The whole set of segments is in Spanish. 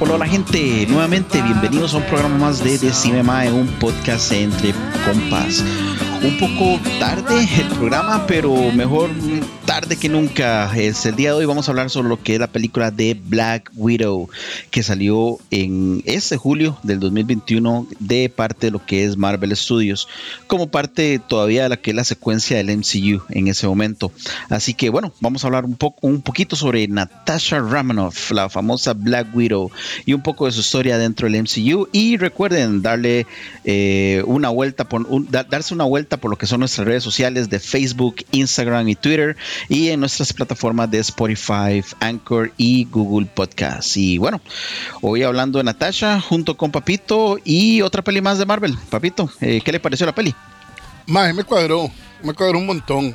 Hola, gente, nuevamente bienvenidos a un programa más de Decime Mae, un podcast entre compas. Un poco tarde el programa, pero mejor tarde que nunca. Es el día de hoy vamos a hablar sobre lo que es la película de Black Widow, que salió en este julio del 2021 de parte de lo que es Marvel Studios, como parte todavía de la que es la secuencia del MCU en ese momento. Así que bueno, vamos a hablar un poco un poquito sobre Natasha Romanoff, la famosa Black Widow, y un poco de su historia dentro del MCU. Y recuerden darle eh, una vuelta por darse una vuelta por lo que son nuestras redes sociales de Facebook, Instagram y Twitter y en nuestras plataformas de Spotify, Anchor y Google Podcasts. Y bueno, hoy hablando de Natasha junto con Papito y otra peli más de Marvel. Papito, eh, ¿qué le pareció la peli? Mae, me cuadró, me cuadró un montón.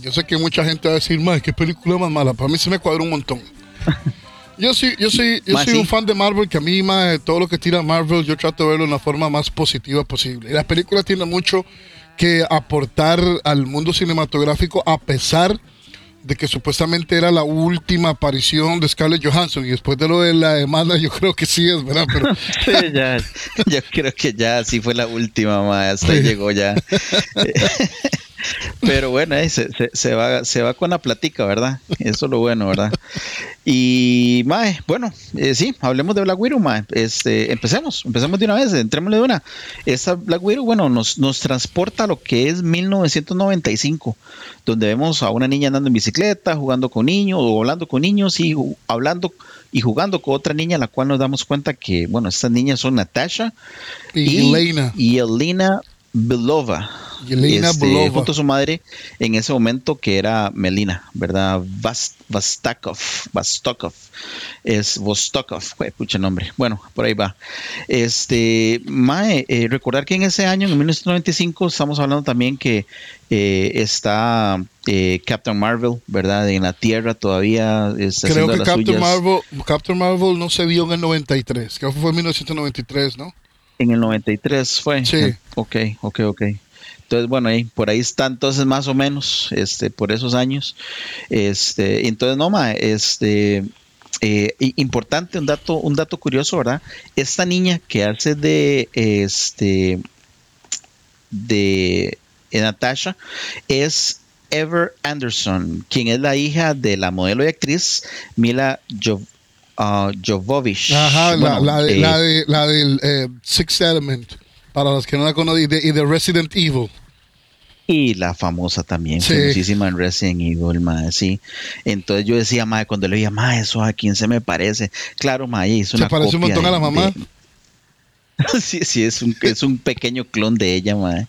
Yo sé que mucha gente va a decir, mae, qué película más mala. Para mí se me cuadró un montón. Yo sí, yo sí, yo soy un fan de Marvel, que a mí, mae, todo lo que tira Marvel, yo trato de verlo de la forma más positiva posible. Y la película tiene mucho que aportar al mundo cinematográfico, a pesar de que supuestamente era la última aparición de Scarlett Johansson. Y después de lo de la demanda, yo creo que sí es, ¿verdad? Pero Sí, ya, yo creo que ya sí fue la última, ma, hasta ahí Sí. llegó ya. Pero bueno, eh, se, se- se va, se va con la platica, ¿verdad? Eso es lo bueno, ¿verdad? Y, mae, bueno, eh, sí, hablemos de Black Widow, mae. Este, empecemos, empecemos de una vez, entrémosle de una. Esta Black Widow, bueno, nos, nos transporta a lo que es 1995, donde vemos a una niña andando en bicicleta, jugando con niños, o hablando con niños y hablando y jugando con otra niña, la cual nos damos cuenta que, bueno, estas niñas son Natasha y, Elena, y Elena Belova. Y Elena Este, Belova. Junto a su madre en ese momento que era Melina, ¿verdad? Vas- Vastakov, Vostokov, es Vostokov, pucha nombre. Bueno, por ahí va. Este, Mae, eh, recordar que en ese año, en 1995, estamos hablando también que eh, está eh, Captain Marvel, ¿verdad? En la Tierra todavía está Creo que las Captain suyas. Marvel, Captain Marvel no se dio en el 93, creo que fue en 1993, ¿no? En el 93 fue. Sí. Ok, ok, ok. Entonces, bueno, ahí, por ahí está entonces más o menos, este, por esos años. Este, entonces, no, ma, este, eh, importante, un dato, un dato curioso, ¿verdad? Esta niña que hace de, este, de Natasha es Ever Anderson, quien es la hija de la modelo y actriz Mila Jo- ah, Jovovich. Ajá, la, Bueno, la, de- eh, la, de, la del eh, Sixth Element, para los que no la conocen, y de, y de Resident Evil. Y la famosa también, Sí. famosísima en Resident Evil, mae, sí. Entonces yo decía, mae, cuando le veía, mae, eso a quién se me parece. Claro, mae, es Se una parece un copia montón a la de- mamá. de- sí, sí, es un, es un pequeño clon de ella, mae.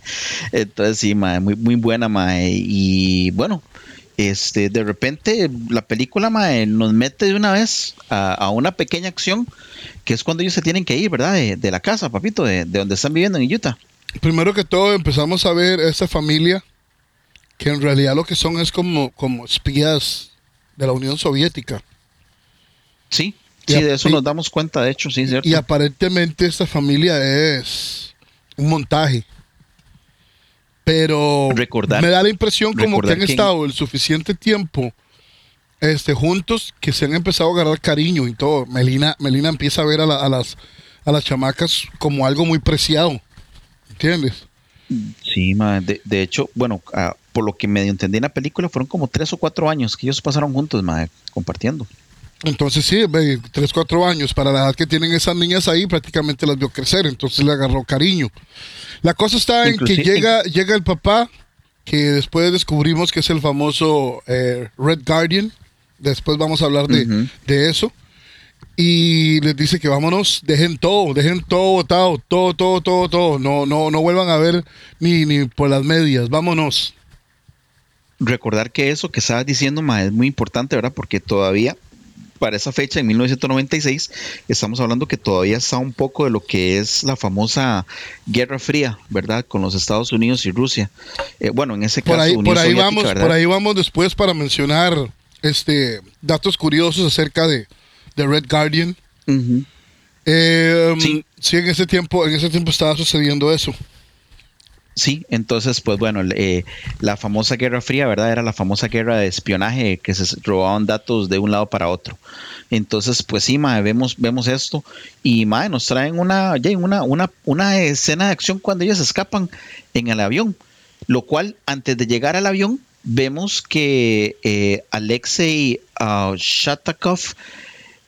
Entonces sí, mae, muy, muy buena, mae. Y bueno, este, de repente la película, mae, nos mete de una vez a, a una pequeña acción, que es cuando ellos se tienen que ir, ¿verdad? De, de la casa, papito, de, de donde están viviendo en Utah. Primero que todo empezamos a ver esta familia, que en realidad lo que son es como, como espías de la Unión Soviética. Sí, Y sí, a- de eso nos damos cuenta, de hecho, sí, cierto. Y aparentemente esta familia es un montaje. Pero Recordar- me da la impresión como que han que- estado el suficiente tiempo este, juntos que se han empezado a agarrar cariño y todo. Melina, Melina empieza a ver a, la- a las, a las chamacas como algo muy preciado. ¿Entiendes? Sí, ma, de, de hecho, bueno, ah, por lo que medio entendí en la película, fueron como tres o cuatro años que ellos pasaron juntos, ma, compartiendo. Entonces sí, tres, cuatro años, para la edad que tienen esas niñas ahí, prácticamente las vio crecer, entonces le agarró cariño. La cosa está en que llega, llega el papá, que después descubrimos que es el famoso eh, Red Guardian, después vamos a hablar de, de eso, y les dice que vámonos, dejen todo, dejen todo botado, todo, todo, todo, todo, no, no, no vuelvan a ver ni, ni por las medias, vámonos. Recordar que eso que estabas diciendo, ma, es muy importante, ¿verdad? Porque todavía para esa fecha, en 1996, estamos hablando que todavía está un poco de lo que es la famosa Guerra Fría, ¿verdad? Con los Estados Unidos y Rusia. Eh, bueno, en ese caso, por ahí, por ahí vamos, por ahí vamos después para mencionar este datos curiosos acerca de, de Red Guardian. Eh, sí. sí. en ese tiempo, en ese tiempo estaba sucediendo eso. Sí, entonces, pues bueno, eh, la famosa Guerra Fría, ¿verdad? Era la famosa guerra de espionaje que se robaban datos de un lado para otro. Entonces, pues sí, mae, vemos, vemos esto. Y mae, nos traen una, una, una, una escena de acción cuando ellos escapan en el avión. Lo cual, antes de llegar al avión, vemos que eh, Alexei uh, Shatakov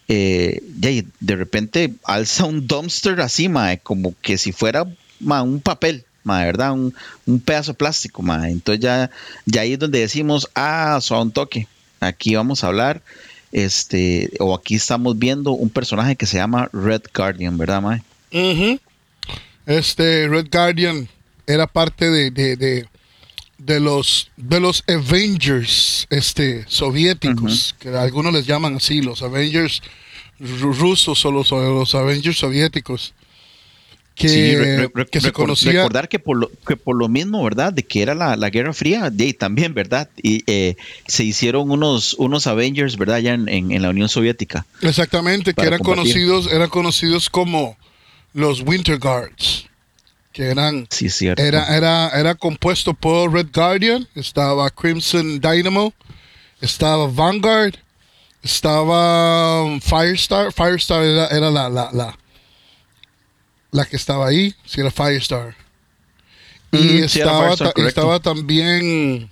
eh, de repente alza un dumpster así, mae, como que si fuera un papel ma, ¿verdad? Un, un, pedazo de plástico, ma. Entonces ya, ya ahí es donde decimos, ah, suave un toque. Aquí vamos a hablar, este, o aquí estamos viendo un personaje que se llama Red Guardian, ¿verdad, ma? Este Red Guardian era parte de, de, de, de los de los Avengers este, soviéticos, que algunos les llaman así, los Avengers rusos o los, los Avengers soviéticos que, que se conocía. Recordar que por, lo, que por lo mismo, ¿verdad? De que era la, la Guerra Fría, y también, ¿verdad? Y eh, se hicieron unos, unos Avengers, ¿verdad? Ya en, en, la Unión Soviética. Exactamente, que eran conocidos, eran conocidos como los Winter Guards. Que eran. Sí, cierto. Era, era, era compuesto por Red Guardian, estaba Crimson Dynamo, estaba Vanguard, estaba Firestar. Firestar era, era la, la, la la que estaba ahí, si era Firestar. Y estaba, estaba también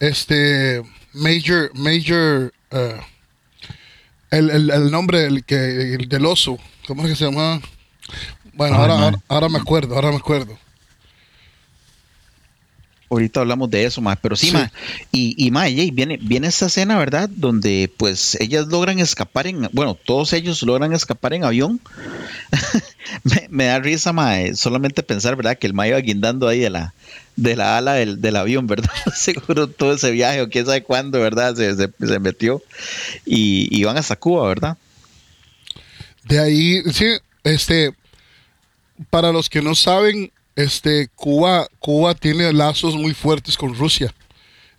este Major, Major, uh, el, el, el, nombre el que, el del oso, ¿cómo es que se llama? Bueno, ahora, ahora, ahora, me acuerdo, ahora me acuerdo ahorita hablamos de eso, más, pero sí, sí. y, y ma, viene, viene esta escena, ¿verdad? Donde pues ellas logran escapar en, bueno, todos ellos logran escapar en avión. me, da risa, ma, solamente pensar, ¿verdad? Que el ma iba guindando ahí de la, de la ala del, del avión, ¿verdad? Seguro todo ese viaje o quién sabe cuándo, ¿verdad? Se, se, metió y, y van hasta Cuba, ¿verdad? De ahí, sí, este, para los que no saben, este, Cuba, Cuba tiene lazos muy fuertes con Rusia.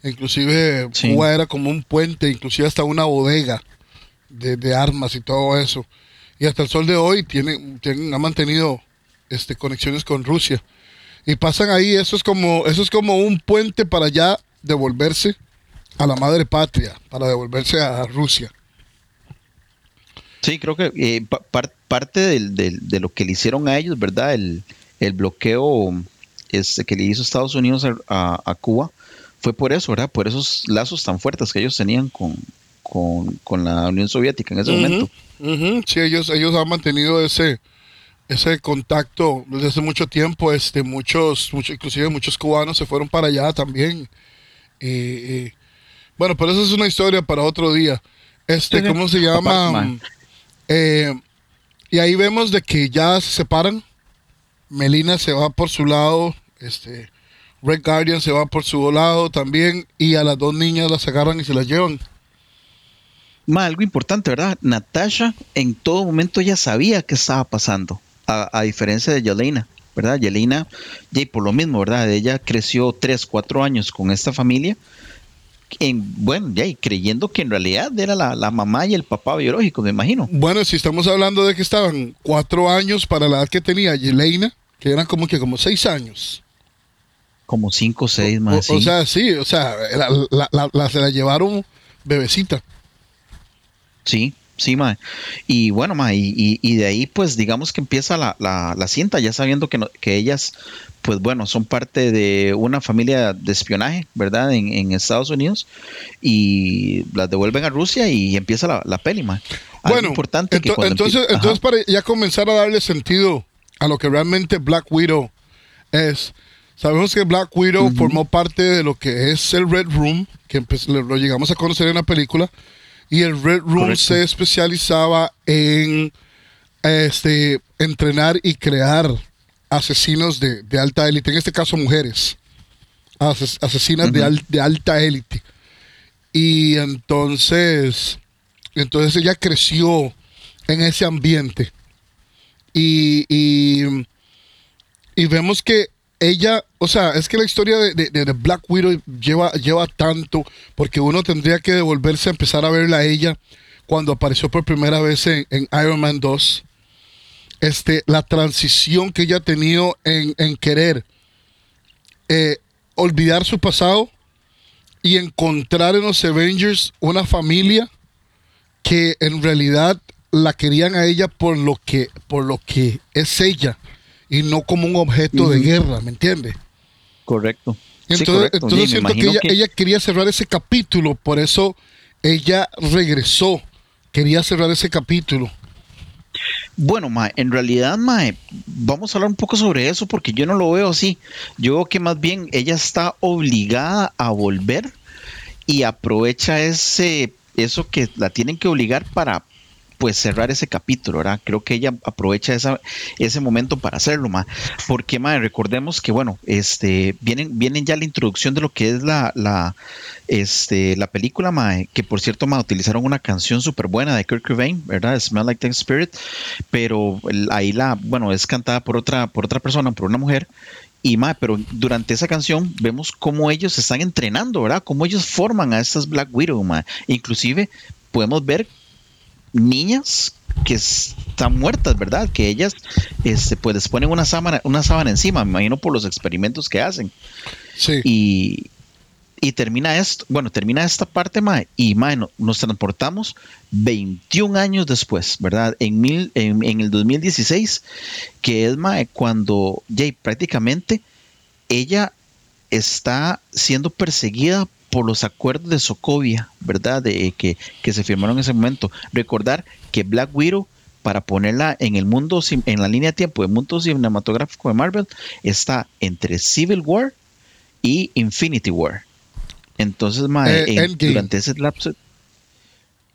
Inclusive Cuba era como un puente, inclusive hasta una bodega de, armas y todo eso. Y hasta el sol de hoy tienen, tienen, ha mantenido este, conexiones con Rusia. Y pasan ahí, eso es como, eso es como un puente para ya devolverse a la madre patria, para devolverse a Rusia. Sí, creo que eh, parte de lo que le hicieron a ellos, ¿verdad? El, el bloqueo este, que le hizo Estados Unidos a, Cuba fue por eso, ¿verdad? Por esos lazos tan fuertes que ellos tenían con, con, la Unión Soviética en ese momento. Sí, ellos, ellos han mantenido ese, ese contacto desde hace mucho tiempo. Este, muchos, inclusive muchos cubanos se fueron para allá también. Bueno, pero esa es una historia para otro día. Este, ¿cómo se llama? Eh, y ahí vemos de que ya se separan Melina se va por su lado, este, Red Guardian se va por su lado también, y a las dos niñas las agarran y se las llevan. Ma, algo importante, ¿verdad? Natasha en todo momento ya sabía qué estaba pasando, a, diferencia de Yelena, ¿verdad? Yelena, y por lo mismo, ¿verdad? Ella creció tres, cuatro años con esta familia, en, bueno, ya, y creyendo que en realidad era la, la, mamá y el papá biológico, me imagino. Bueno, si estamos hablando de que estaban cuatro años para la edad que tenía Yelena, que eran como que como seis años. Como cinco o seis más. O, sea, sí, o sea, la, se la llevaron bebecita. Sí, sí, ma. Y bueno, ma, y, y, de ahí pues digamos que empieza la, la, cinta, ya sabiendo que, que ellas, pues bueno, son parte de una familia de espionaje, ¿verdad? En, en Estados Unidos, y las devuelven a Rusia y empieza la, la peli, ma. bueno, importante entonces, entonces para ya comenzar a darle sentido a lo que realmente Black Widow es. Sabemos que Black Widow formó parte de lo que es el Red Room, que lo llegamos a conocer en la película, y el Red Room se especializaba en este, entrenar y crear asesinos de, alta élite, en este caso mujeres, asesinas de, de alta élite. Y entonces Entonces ella creció en ese ambiente. Y, y, vemos que ella, o sea, es que la historia de, de, Black Widow lleva, lleva tanto, porque uno tendría que devolverse a empezar a verla a ella cuando apareció por primera vez en, Iron Man 2. Este, la transición que ella ha tenido en, en querer eh, olvidar su pasado y encontrar en los Avengers una familia que en realidad la querían a ella por lo que, por lo que es ella y no como un objeto de guerra, ¿me entiendes? Correcto. Entonces, entonces siento que ella, ella quería cerrar ese capítulo, por eso ella regresó, quería cerrar ese capítulo. Bueno, ma, en realidad, ma, vamos a hablar un poco sobre eso porque yo no lo veo así. Yo veo que más bien ella está obligada a volver y aprovecha ese eso que la tienen que obligar para pues cerrar ese capítulo, ¿verdad? Creo que ella aprovecha esa, ese momento para hacerlo, ma. Porque, ma, recordemos que, bueno, este, vienen, vienen ya la introducción de lo que es la, la, este, la película, ma, que por cierto, ma, utilizaron una canción súper buena de Kirk Cobain, ¿verdad? Smell Like Teen Spirit, pero ahí la, bueno, es cantada por otra, por otra persona, por una mujer, y ma, pero durante esa canción vemos cómo ellos están entrenando, ¿verdad? Cómo ellos forman a estas Black Widow, ma. Inclusive podemos ver niñas que están muertas, ¿verdad? Que ellas este, pues les ponen una sábana, una sábana encima, me imagino por los experimentos que hacen. Sí. Y, termina esto, bueno, termina esta parte, ma, y ma, nos transportamos 21 años después, ¿verdad? En, mil, en, el 2016, que es ma, cuando Jay prácticamente ella está siendo perseguida por los acuerdos de Sokovia, ¿verdad? De, que, se firmaron en ese momento. Recordar que Black Widow, para ponerla en el mundo, en la línea de tiempo del mundo cinematográfico de Marvel, está entre Civil War y Infinity War. Entonces, eh, durante ese lapso.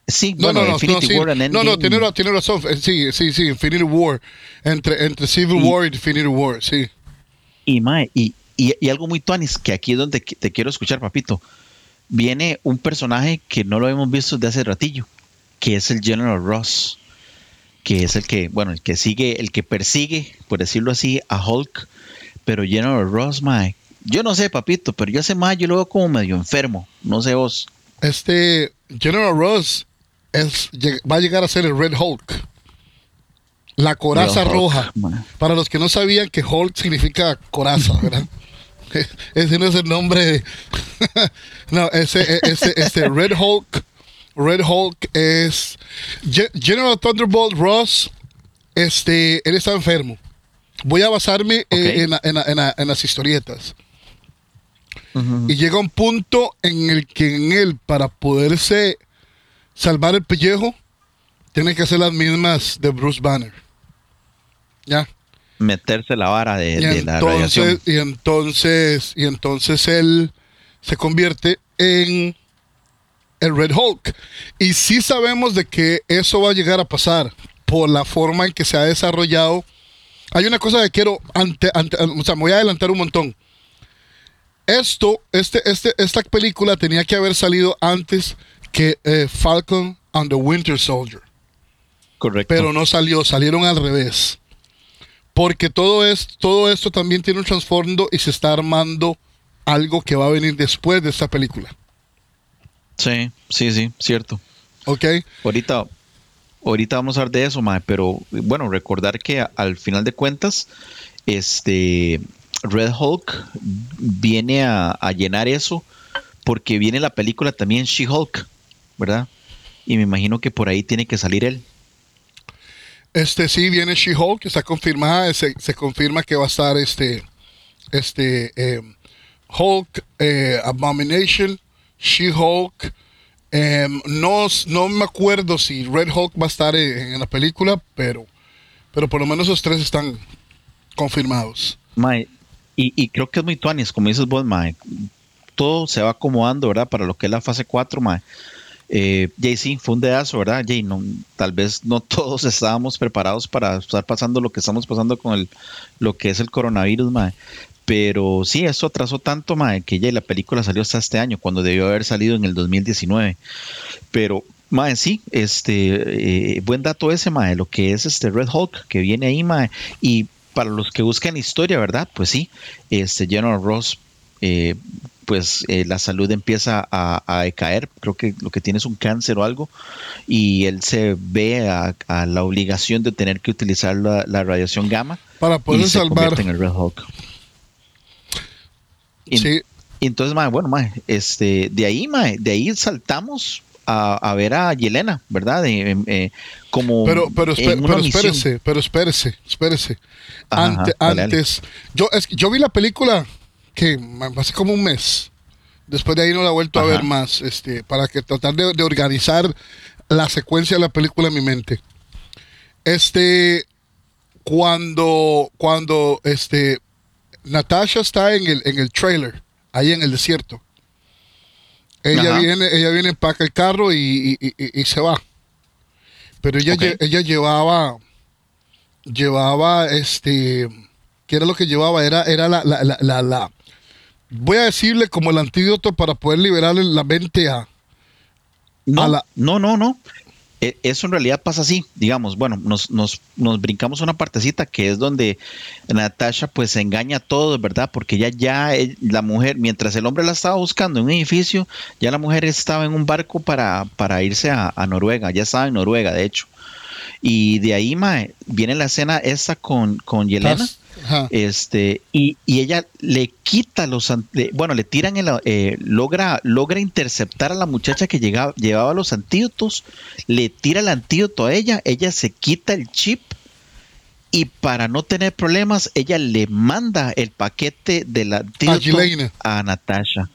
Sí, no, bueno, no, Infinity War and No, no, tiene, tiene, razón. Eh, sí, sí, sí, Infinity War. Entre, entre Civil War y Infinity War, sí. Y, mae, y, y, algo muy tuanis, que aquí es donde te quiero escuchar, papito viene un personaje que no lo hemos visto desde hace ratillo, que es el General Ross, que es el que, bueno, el que sigue, el que persigue, por decirlo así, a Hulk, pero General Ross, mae, yo no sé, papito, pero yo hace más, yo lo veo como medio enfermo, no sé vos. Este General Ross es, va a llegar a ser el Red Hulk. La coraza roja. Para los que no sabían que Hulk significa coraza, ¿verdad? ese no es el nombre. no, ese, e, ese, ese Red Hulk. Red Hulk es General Thunderbolt Ross. Este, él está enfermo. Voy a basarme en, las historietas. Y llega un punto en el que en él, para poderse salvar el pellejo, tiene que hacer las mismas de Bruce Banner. ¿Ya? Meterse la vara de, la radiación. Y entonces, y entonces él se convierte en el Red Hulk. Y sí sabemos de que eso va a llegar a pasar por la forma en que se ha desarrollado. Hay una cosa que quiero, ante, o sea, me voy a adelantar un montón. Esto, este, este, esta película tenía que haber salido antes que eh, Falcon and the Winter Soldier. Correcto. Pero no salió, salieron al revés. Porque todo, es, todo esto también tiene un trasfondo y se está armando algo que va a venir después de esta película. Sí, sí, sí, cierto. Ok. Ahorita, ahorita vamos a hablar de eso, Mae, pero bueno, recordar que al final de cuentas, este Red Hulk viene a, a llenar eso porque viene la película también She-Hulk, ¿verdad? Y me imagino que por ahí tiene que salir él. Este sí viene She-Hulk, está confirmada, se, confirma que va a estar este, este em, Hulk, eh, Abomination, She-Hulk. Em, no, no me acuerdo si Red Hulk va a estar en, la película, pero, pero por lo menos esos tres están confirmados. y, creo que es muy tuanis, como dices vos, Mae. Todo se va acomodando, ¿verdad? Para lo que es la fase 4, Mae eh, Jay, sí, fue un dedazo, ¿verdad? Jay, tal vez no todos estábamos preparados para estar pasando lo que estamos pasando con el, lo que es el coronavirus, mae. Pero sí, eso atrasó tanto, mae, que ya la película salió hasta este año, cuando debió haber salido en el 2019. Pero Mae, sí, este, eh, buen dato ese, mae, lo que es este Red Hulk que viene ahí, mae, y para los que buscan historia, ¿verdad? Pues sí, este General Ross, eh, pues eh, la salud empieza a, decaer, creo que lo que tiene es un cáncer o algo, y él se ve a, la obligación de tener que utilizar la, radiación gamma para poder y salvar. Se en el Red Hulk. Y, sí. entonces, mae, bueno, mae, este, de ahí, mae, de ahí saltamos a, ver a Yelena, ¿verdad? Eh, como pero, pero, pero espérese, pero espérese, espérese. antes, Yo, es, yo vi la película que hace como un mes. Después de ahí no la he vuelto a ver más, este, para que tratar de, organizar la secuencia de la película en mi mente. Este, cuando, cuando, este, Natasha está en el, en el trailer, ahí en el desierto. Ella viene, ella viene, empaca el carro y, se va. Pero ella, ella llevaba, llevaba, este, ¿qué era lo que llevaba? Era, era la, la, la, la, voy a decirle como el antídoto para poder liberarle la mente a, no, no, no, no. E, eso en realidad pasa así, digamos, bueno, nos, nos, nos, brincamos una partecita que es donde Natasha pues engaña a todos, ¿verdad? Porque ya, ya eh, la mujer, mientras el hombre la estaba buscando en un edificio, ya la mujer estaba en un barco para, para irse a, Noruega, ya estaba en Noruega, de hecho. Y de ahí, mae, viene la escena esta con, con Yelena. Este, y, ella le quita los, bueno, le tiran el, eh, logra, logra interceptar a la muchacha que llegaba, llevaba los antídotos, le tira el antídoto a ella, ella se quita el chip y para no tener problemas, ella le manda el paquete del antídoto a, Natasha.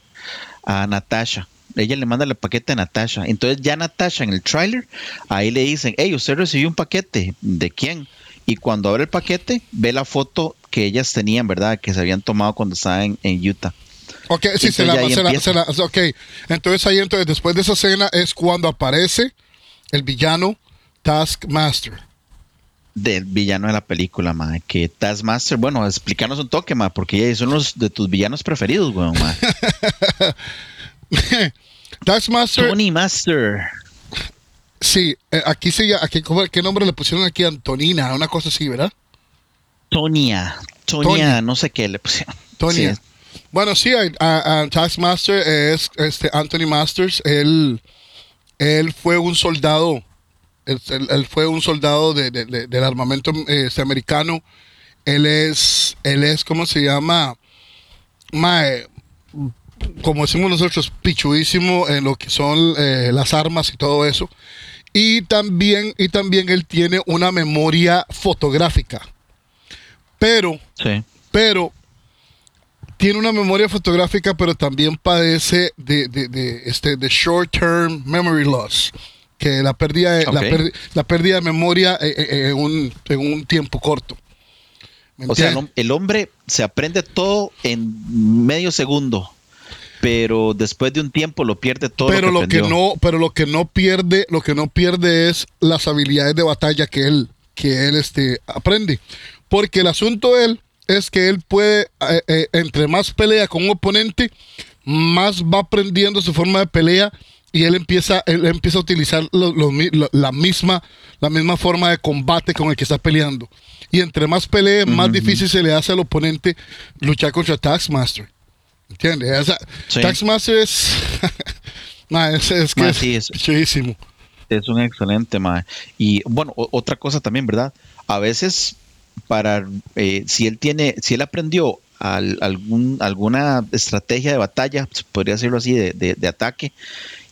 A Natasha ella le manda el paquete a Natasha. Entonces ya Natasha en el trailer, ahí le dicen, hey, usted recibió un paquete. ¿De quién? Y cuando abre el paquete ve la foto que ellas tenían, ¿verdad? Que se habían tomado cuando estaban en, Utah. Ok, sí, se la, se la, ok. Entonces ahí, entonces, después de esa escena es cuando aparece el villano Taskmaster. Del villano de la película, ma. Que Taskmaster, bueno, explícanos un toque, ma, porque son los de tus villanos preferidos, weón, ma. Taskmaster. Tony Master. Sí, eh, aquí se aquí, ¿qué nombre le pusieron aquí? Antonina, una cosa así, ¿verdad? Tonia, Tonia, no sé qué le pusieron. Tonia. Bueno, sí, a, Taskmaster es este Anthony Masters. Él, él fue un soldado. Él, fue un soldado del armamento este, americano. Él es, él es, ¿cómo se llama? Mae, como decimos nosotros, pichudísimo en lo que son eh, las armas y todo eso. Y también, y también él tiene una memoria fotográfica. Pero, pero tiene una memoria fotográfica, pero también padece de, de, este, de short term memory loss. Que la pérdida de, la, pérdida de memoria eh, eh, en, un, en un tiempo corto. O sea, el hombre se aprende todo en medio segundo pero después de un tiempo lo pierde todo. Pero lo que, no, pero lo que no pierde, lo que no pierde es las habilidades de batalla que él, que él este, aprende. Porque el asunto de él es que él puede, eh, eh, entre más pelea con un oponente, más va aprendiendo su forma de pelea y él empieza, él empieza a utilizar la, misma, la misma forma de combate con el que está peleando. Y entre más pelee, más difícil se le hace al oponente luchar contra Taskmaster. ¿Entiendes? Taxmaster es. es, es, que es, chidísimo. Es un excelente, ma. Y bueno, otra cosa también, ¿verdad? A veces, para eh, si él tiene, si él aprendió algún, alguna estrategia de batalla, podría decirlo así, de, de, ataque,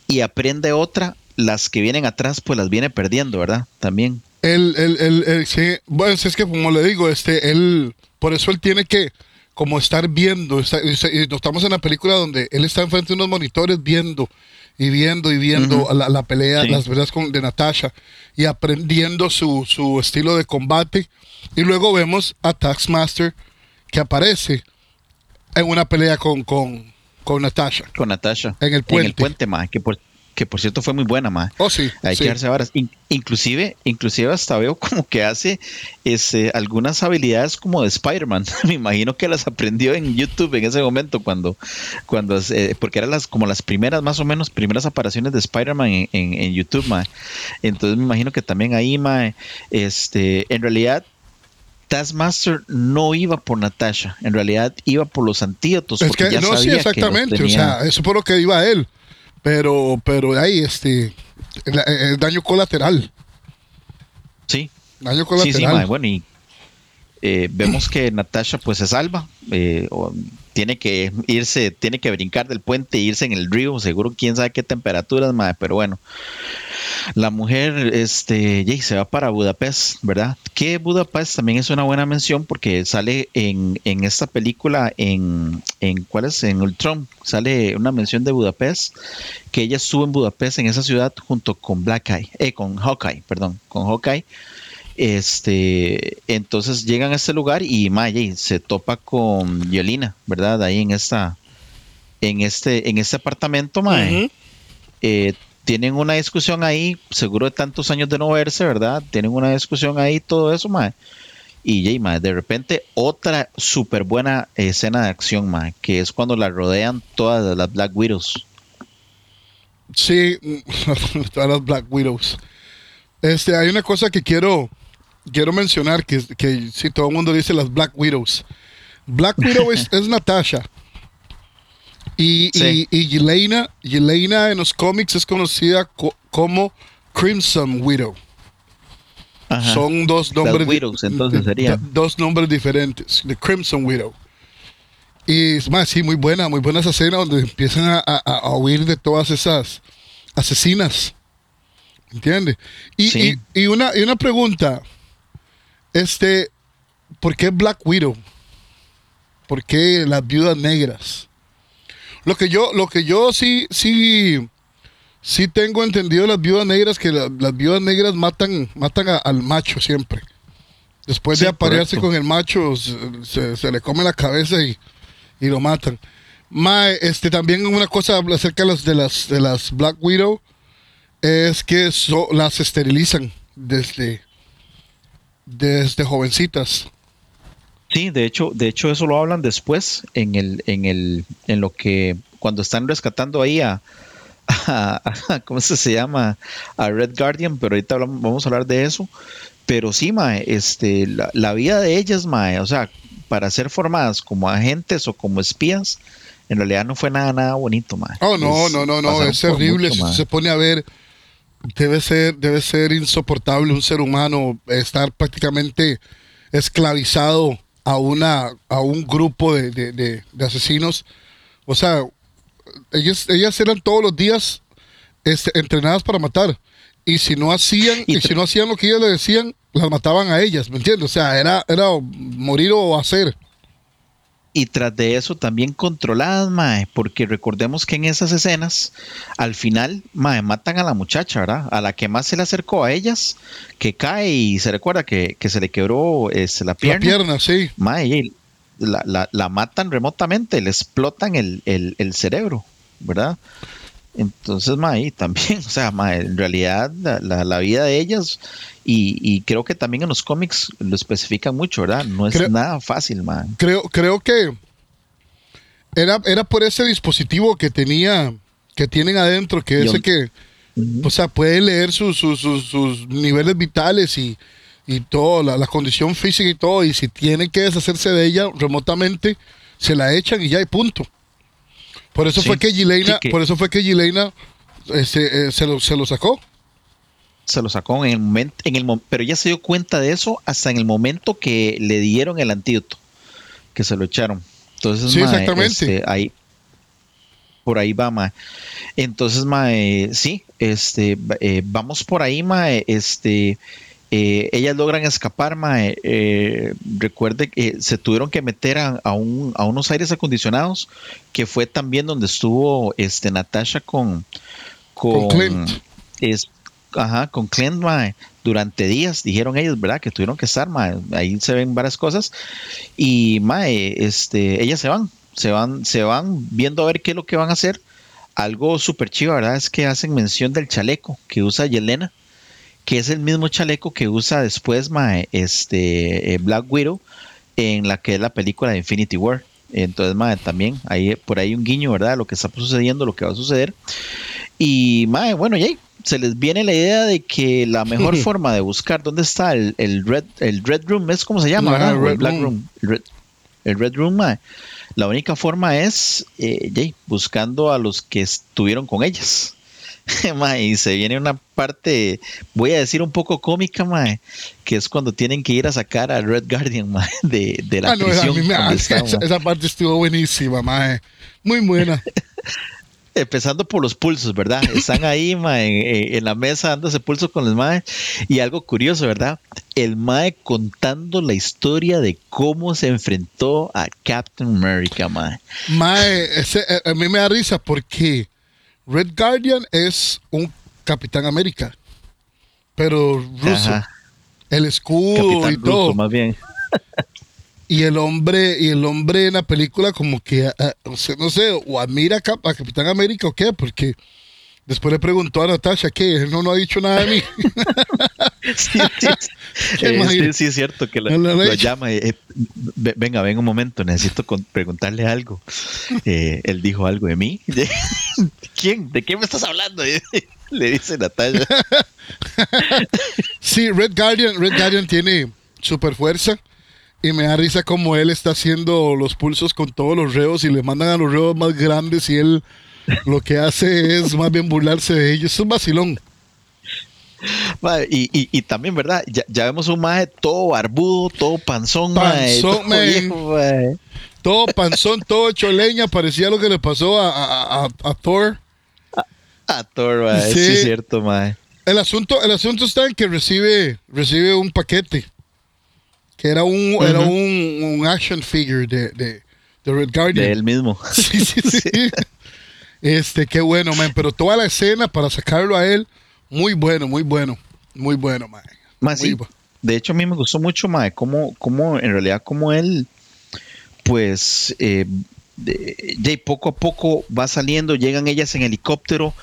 y aprende otra, las que vienen atrás, pues las viene perdiendo, ¿verdad? También. El, el, el, sí, bueno, es que como le digo, este, él, por eso él tiene que como estar viendo. estamos en la película donde él está enfrente de unos monitores viendo y viendo y viendo la, pelea, las verdades con, de Natasha y aprendiendo su, su, estilo de combate. Y luego vemos a Taxmaster que aparece en una pelea con, con, con Natasha. Con Natasha. En el puente. En el puente, más. Que por, que por cierto fue muy buena, ma. Oh, sí. Hay sí. que darse varas. In- inclusive, inclusive hasta veo como que hace este, algunas habilidades como de Spider-Man. Me imagino que las aprendió en YouTube en ese momento cuando, cuando eh, porque eran las como las primeras, más o menos, primeras apariciones de Spider-Man en, en- en YouTube, ma. Entonces me imagino que también ahí, ma, este, en realidad. Taskmaster no iba por Natasha, en realidad iba por los antídotos. Es porque que, ya no, sí, sabía que los exactamente. O sea, eso por lo que iba él. Pero, pero ahí, este, el, el daño colateral. sí, Daño Sí, colateral. sí, mae, bueno, y eh, vemos que Natasha pues se salva, eh, o tiene que irse, tiene que brincar del puente e irse en el río, seguro quién sabe qué temperaturas, mae, pero bueno. La mujer este, yey, se va para Budapest, ¿verdad? Que Budapest también es una buena mención porque sale en, en esta película, en, en ¿cuál es? En Ultron, sale una mención de Budapest, que ella estuvo en Budapest, en esa ciudad, junto con Black Eye, eh, con Hawkeye, perdón, con Hawkeye. Este, entonces llegan a este lugar y Maya se topa con Yelena, ¿verdad? Ahí en esta, en este, en este apartamento, Mae. Eh, tienen una discusión ahí, seguro de tantos años de no verse, ¿verdad? Tienen una discusión ahí, todo eso, Mae. Y mae, de repente otra súper buena escena de acción, mae, que es cuando la rodean todas las Black Widows. Sí, todas las Black Widows. Este, hay una cosa que quiero, quiero mencionar, que, que sí, todo el mundo dice las Black Widows. Black Widow es, es Natasha. Y, Sí. y, y Yelena, Yelena en los cómics es conocida co- como Crimson Widow. Ajá. Son dos nombres. Widows, entonces, Dos nombres diferentes. The Crimson Widow. Y es más, sí, muy buena, muy buena esa escena donde empiezan a, a- a huir de todas esas asesinas. ¿Entiendes? Y, Sí. y- y una, y una pregunta. Este, ¿por qué Black Widow? ¿Por qué las viudas negras? Lo que yo, lo que yo sí, sí, sí tengo entendido de las viudas negras que la- las viudas negras matan, matan a- al macho siempre. Después Sí, de aparearse correcto. con el macho, se, se- se le come la cabeza y, y lo matan. Mae, este también una cosa acerca de las de las de las Black Widow es que so- las esterilizan desde desde jovencitas. Sí, de hecho, de hecho eso lo hablan después en el, en el, en lo que cuando están rescatando ahí a, a- a- ¿cómo se, se llama? A Red Guardian, pero ahorita hablamos- vamos a hablar de eso. Pero sí, mae, este, la, la vida de ellas, mae, o sea, para ser formadas como agentes o como espías, en realidad no fue nada, nada bonito, mae. Oh, no, Es- no, no, no, es terrible. mucho, Si mae. se pone a ver, debe ser, debe ser insoportable un ser humano estar prácticamente esclavizado a una, a un grupo de, de- de- de asesinos. O sea, ellas, ellas eran todos los días este, entrenadas para matar. Y si no hacían, Y y, si no hacían lo que ellas le decían, las mataban a ellas, ¿me entiendes? O sea, era, era morir o hacer. Y tras de eso también controladas, mae, porque recordemos que en esas escenas, al final, mae, matan a la muchacha, ¿verdad? A la que más se le acercó a ellas, que cae y se recuerda que, que se le quebró este, la pierna. La pierna, sí. Mae, la, la- la matan remotamente, le explotan el, el- el cerebro, ¿verdad? Entonces, mae, también, o sea, mae, en realidad la, la- la vida de ellas, y, y creo que también en los cómics lo especifican mucho, ¿verdad? No es Creo- nada fácil, mae. creo, creo que era, era por ese dispositivo que tenía, que tienen adentro, que ese que, o sea, puede leer sus, sus, sus- sus niveles vitales y, y todo, la, la condición física y todo, y si tienen que deshacerse de ella remotamente, se la echan y ya y punto. Por eso Sí. fue que Gileina, Sí, que- por eso fue que Gileina eh, se, lo, se lo sacó. se lo sacó en el momento, en el pero ella se dio cuenta de eso hasta en el momento que le dieron el antídoto, que se lo echaron. Entonces, Sí, mae, exactamente. este, ahí, por ahí va, mae. Entonces, mae, sí, este, eh, vamos por ahí, mae, este, eh, ellas logran escapar, mae. eh, recuerde que se tuvieron que meter a, a un- a unos aires acondicionados, que fue también donde estuvo, este, Natasha con, Con Clint. es, ajá, con Clint, mae, durante días, dijeron ellos, ¿verdad? Que tuvieron que estar, mae. Ahí se ven varias cosas. Y, mae, este, ellas se van, se van, se van viendo a ver qué es lo que van a hacer algo súper chido, ¿verdad? Es que hacen mención del chaleco que usa Yelena, que es el mismo chaleco que usa después mae, este, eh, Black Widow en la que es la película de Infinity War. Entonces, mae, también hay por ahí un guiño, ¿verdad? Lo que está sucediendo, lo que va a suceder. Y, mae, bueno, ya se les viene la idea de que la mejor forma de buscar dónde está el, Red, el Red Room, es como se llama, el Black Room. El, Red, Room, mae. La única forma es, eh, buscando a los que estuvieron con ellas. y se viene una parte, voy a decir un poco cómica, mae, que es cuando tienen que ir a sacar a Red Guardian mae, de, de, la ah, prisión. esa, parte estuvo buenísima, mae. muy buena. Empezando por los pulsos, ¿verdad? Están ahí mae, en, la mesa dándose pulso con el mae. Y algo curioso, ¿verdad? El mae contando la historia de cómo se enfrentó a Captain America, mae. Mae, a mí me da risa porque Red Guardian es un Capitán América, pero ruso. El escudo y todo. más bien. y el hombre y el hombre en la película como que eh, no sé o admira a, Capitán América o qué porque después le preguntó a Natasha que él no, no ha dicho nada de mí sí, sí, es cierto que lo, llama eh, venga venga un momento necesito preguntarle algo eh, él dijo algo de mí quién? ¿De qué me estás hablando? Le dice Natalia. sí, Red Guardian, Red Guardian tiene super fuerza. Y me da risa como él está haciendo los pulsos con todos los reos y le mandan a los reos más grandes y él lo que hace es más bien burlarse de ellos. Es un vacilón. y, también, ¿verdad? Ya, vemos un maje todo barbudo, todo panzón, panzón todo, panzón, todo choleña, parecía lo que le pasó a Thor. A Thor, sí. es cierto, mae. El asunto, el asunto está en que recibe, recibe un paquete. Que era un, era un, action figure de, de, Red Guardian. De él mismo. Sí, sí, sí. este, qué bueno, man. Pero toda la escena para sacarlo a él, muy bueno, muy bueno. Muy bueno, man. Más sí. De hecho, a mí me gustó mucho, mae, cómo, cómo en realidad, como él, pues, eh, de, poco a poco va saliendo, llegan ellas en helicóptero,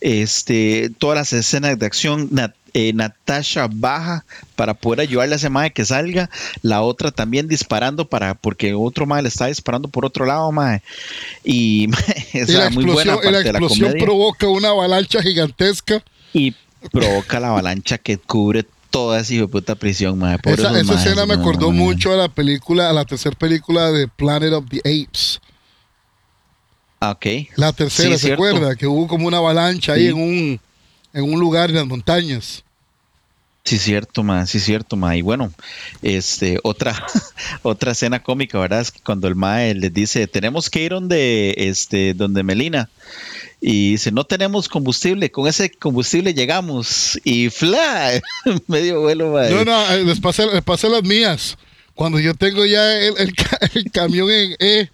este, todas las escenas de acción, eh, Natasha baja para poder ayudarle a ese madre que salga, la otra también disparando para, porque otro madre le está disparando por otro lado, madre. Y, la muy buena la explosión provoca una avalancha gigantesca. Y provoca la avalancha que cubre toda esa puta prisión, madre. esa, escena me acordó mucho a la película, a la tercera película de Planet of the Apes. Ah, ok. La tercera, ¿se acuerda? Que hubo como una avalancha ahí en un, en un lugar en las montañas. Sí, cierto, ma, sí, cierto, ma. Y bueno, este, otra, otra escena cómica, ¿verdad? Es que cuando el mae les dice, tenemos que ir donde, este, donde Melina. Y dice, no tenemos combustible, con ese combustible llegamos. Y fla, medio vuelo, ma. No, no, eh, les pasé, les pasé las mías. Cuando yo tengo ya el, el camión en E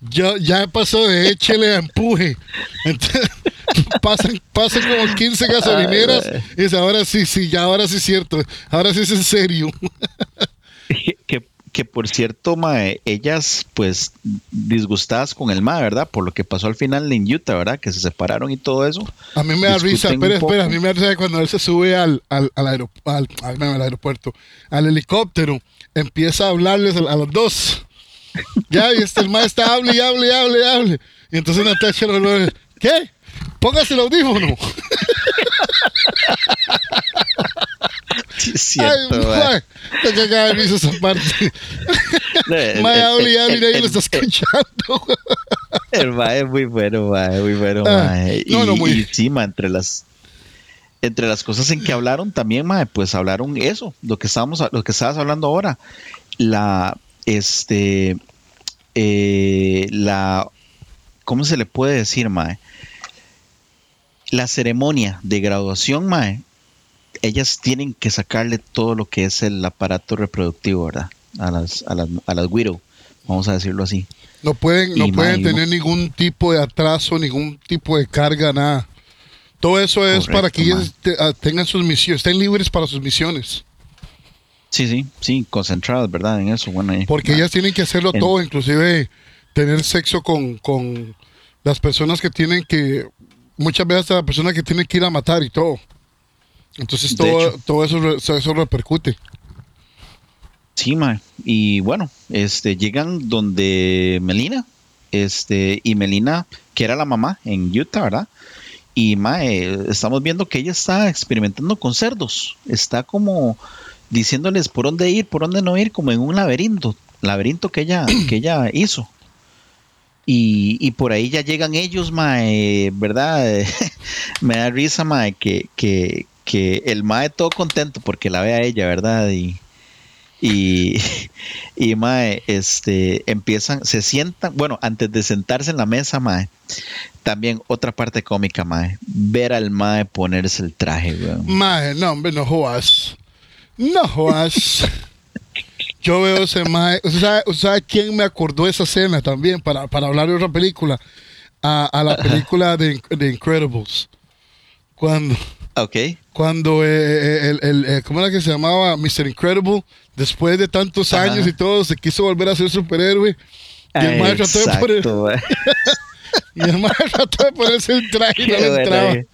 yo ya pasó de échele a empuje. Entonces, pasan, pasan como 15 gasolineras y dice, ahora sí, sí, ya ahora sí es cierto, ahora sí es en serio. que, que por cierto, mae, ellas pues disgustadas con el mae, ¿verdad? Por lo que pasó al final en Utah, ¿verdad? Que se separaron y todo eso. A mí me da risa, espera, espera, a mí me da risa cuando él se sube al, al, al, al aeropuerto, al helicóptero, empieza a hablarles a los dos ya, y este el maestro hable y hable y hable y hable. Y entonces Natasha lo ¿qué? Póngase el audífono. Sí, es cierto, Ay, te cagaba de esa parte. mae, hable y hable nadie lo está escuchando. el mae es muy bueno, mae, muy bueno, ah, mae. Y, no, no, muy... y mae, entre las entre las cosas en que hablaron también, mae, pues hablaron eso, lo que estábamos, lo que estabas hablando ahora, la este, eh, la, ¿cómo se le puede decir, Mae? La ceremonia de graduación, Mae, ellas tienen que sacarle todo lo que es el aparato reproductivo, ¿verdad? A las, a las, a las widow, vamos a decirlo así. No pueden, no pueden tener ningún tipo de atraso, ningún tipo de carga, nada. Todo eso es para que ellas ah, tengan sus misiones, estén libres para sus misiones. Sí, sí, sí, concentradas, ¿verdad? En eso, bueno. Porque ellas tienen que hacerlo todo, inclusive tener sexo con, con las personas que tienen que muchas veces a la persona que tiene que ir a matar y todo. Entonces todo, hecho. todo eso, eso repercute. Sí, mae. Y bueno, este, llegan donde Melina, este, y Melina, que era la mamá en Utah, ¿verdad? Y mae, estamos viendo que ella está experimentando con cerdos. Está como diciéndoles por dónde ir, por dónde no ir, como en un laberinto, laberinto que ella, que ella hizo. Y, y por ahí ya llegan ellos, mae, ¿verdad? Me da risa, mae, que, que, que el mae todo contento porque la ve a ella, ¿verdad? Y, y, y mae, este, empiezan, se sientan, bueno, antes de sentarse en la mesa, mae, también otra parte cómica, mae, ver al mae ponerse el traje, weón. Mae, no, hombre, no jodas. No jodas. Yo veo ese mae. ¿Usted sabe, usted sabe quién me acordó esa escena también para, para hablar de otra película? A, a la película de, de Incredibles. Cuando, Ok, cuando eh, eh, el, el, eh, ¿cómo era que se llamaba? Mr. Incredible, después de tantos Ajá. años y todo, se quiso volver a ser superhéroe. Y el mae trató de poner- y el mae trató de ponerse el traje y no le entraba. eh.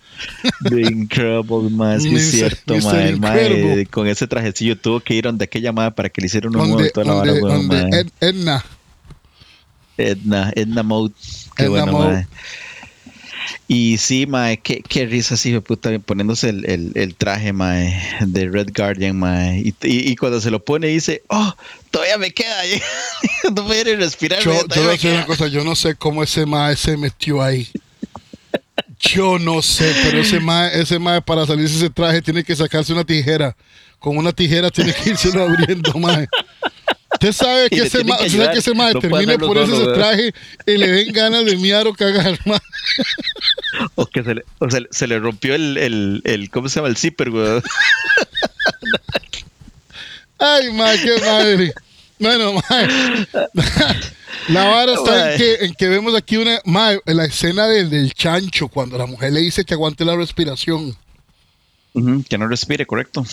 The Incredible, es que es cierto, el mae, Incredible. con ese trajecillo tuvo que ir donde aquella mae para que le hicieran un nuevo toda la donde, weón. Ed- Edna. Edna, Edna Mode. Qué Edna bueno, Mode. Y sí, mae, qué, qué risa, sí, puta, poniéndose el, el, el traje, mae, de Red Guardian, mae. Y, y, y cuando se lo pone dice, oh, todavía me queda. no puede ni respirar. Yo, mae, yo todavía voy a me decir queda". una cosa, yo no sé cómo ese mae se metió ahí. Yo no sé, pero ese mae, ese mae para salirse ese traje tiene que sacarse una tijera. Con una tijera tiene que irse abriendo, mae. Usted sabe que ese mae, que ese mae No termine por ese weón. traje y le den ganas de miar o cagar, mae. O que se le, o se, se le rompió el, el, el, ¿cómo se llama? El zipper, güey. Ay, mae, qué madre. Bueno, mae. La vara está en que, en que vemos aquí una, mae, la escena del, del chancho, cuando la mujer le dice que aguante la respiración. Que no respire, correcto.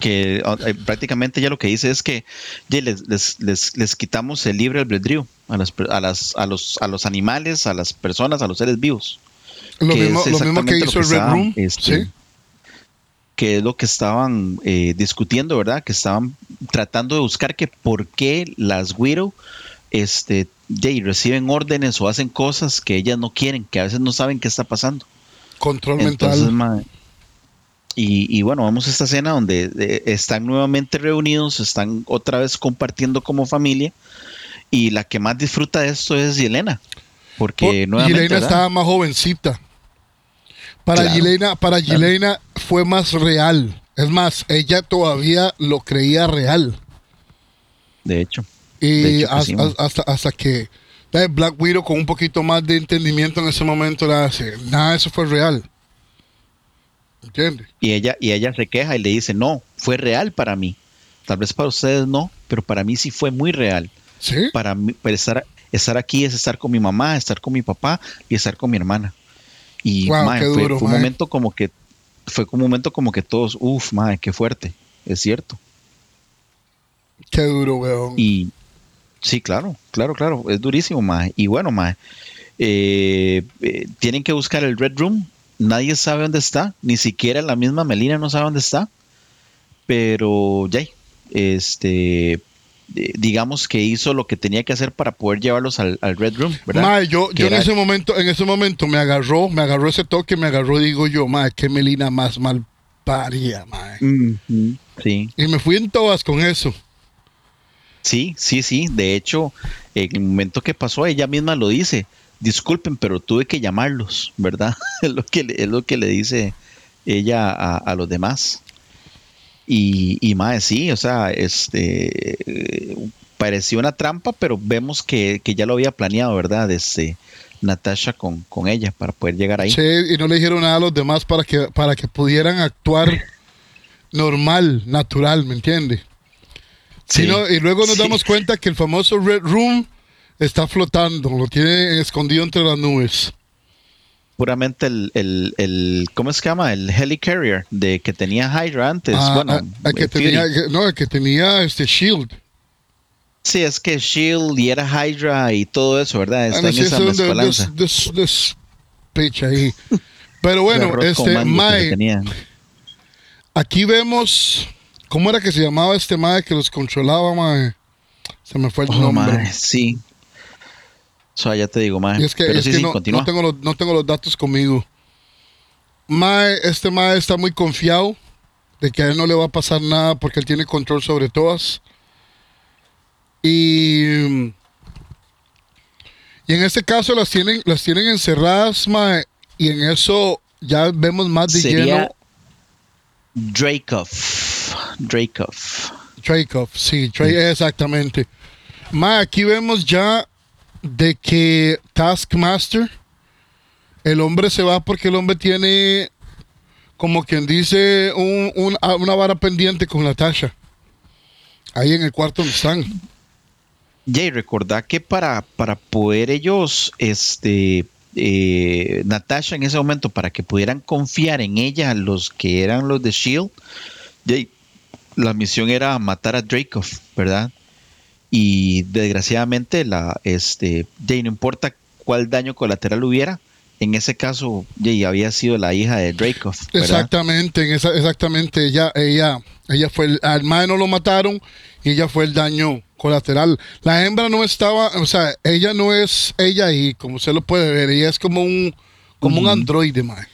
Que ah, eh, prácticamente ya lo que dice es que les, les, les, les quitamos el libre albedrío a, las, a, las, a, los, a los animales, a las personas, a los seres vivos. Lo Que mismo, es lo mismo que hizo el Red Room. este, sí. Que es lo que estaban eh, discutiendo, ¿verdad? Que estaban tratando de buscar que por qué las Widow este, de, reciben órdenes o hacen cosas que ellas no quieren, que a veces no saben qué está pasando. Control Entonces, mental. ma, y, y bueno, vamos a esta escena donde eh, están nuevamente reunidos, están otra vez compartiendo como familia. Y la que más disfruta de esto es Yelena. Porque nuevamente. Yelena estaba más jovencita. Para Claro, Yelena, para claro. Fue más real. Es más, ella todavía lo creía real. De hecho. Y De hecho sí, hasta, hasta que Black Widow con un poquito más de entendimiento en ese momento le hace, nada, eso fue real. ¿Entiendes? Y ella, y ella se queja y le dice: No, fue real para mí. Tal vez para ustedes no, pero para mí sí fue muy real. Sí. Para mí, para estar, estar aquí es estar con mi mamá, estar con mi papá y estar con mi hermana. Y Wow, mae, fue, un mae. momento como que fue un momento como que todos, uff, madre, qué fuerte, es cierto. Qué duro, weón. Y sí, claro, claro, claro, es durísimo, mae. Y bueno, mae, eh, eh, tienen que buscar el Red Room. Nadie sabe dónde está, ni siquiera la misma Melina no sabe dónde está. Pero ya, este, eh, digamos que hizo lo que tenía que hacer para poder llevarlos al, al Red Room, ¿verdad? Mae, yo, Que yo en era- ese momento, en ese momento me agarró, me agarró ese toque, me agarró, digo yo, mae, qué Melina más mal paría, mae. Ujú, Sí, Y me fui en todas con eso. sí, sí, sí. De hecho, en el momento que pasó, ella misma lo dice. Disculpen, pero tuve que llamarlos, ¿verdad? es, lo que le, es lo que le dice ella a, a los demás. Y, y más, sí, o sea, este parecía una trampa, pero vemos que, que ya lo había planeado, ¿verdad? Este, Natasha con, con ella para poder llegar ahí. Sí, y no le dijeron nada a los demás para que, para que pudieran actuar normal, natural, ¿me entiende? Sí. Y luego nos sí. damos cuenta que el famoso Red Room está flotando, lo tiene escondido entre las nubes. Puramente el, el, el, ¿cómo que llama? El Helicarrier de que tenía Hydra antes. Ah, bueno, ah, el que tenía, no, el que tenía este Shield. Sí, es que Shield y era Hydra y todo eso, ¿verdad? Está Ah, no, en sí, esa mezcolanza. de- de- de speech ahí. Pero bueno, este, Mae, aquí vemos, ¿cómo era que se llamaba este Mae que los controlaba, Mae? Se me fue el Oh, nombre. mae, sí. Sea, ya te digo, mae. Es que, Pero es sí, que sí, no, tengo los, no tengo los datos conmigo. Mae, este Mae está muy confiado de que a él no le va a pasar nada porque él tiene control sobre todas. Y, y en este caso las tienen, las tienen encerradas, Mae, y en eso ya vemos más de Sería lleno. Dracov. Dracov. Dreykov, sí, Drey- exactamente. Ma, aquí vemos ya de que Taskmaster, el hombre se va porque el hombre tiene, como quien dice, un- un- a- una vara pendiente con Natasha. Ahí en el cuarto donde están. Jay, recordá que para, para poder ellos, este, eh, Natasha en ese momento, para que pudieran confiar en ella, los que eran los de Shield, Jay, la misión era matar a Dracov, ¿verdad? Y desgraciadamente, la, este, Jay, no importa cuál daño colateral hubiera, en ese caso, Jay había sido la hija de ¿verdad? Exactamente, en esa, exactamente. Ella, ella, ella fue el, al mae no lo mataron y ella fue el daño colateral. La hembra no estaba, o sea, ella no es ella y como usted lo puede ver, ella es como un, como un androide, mae.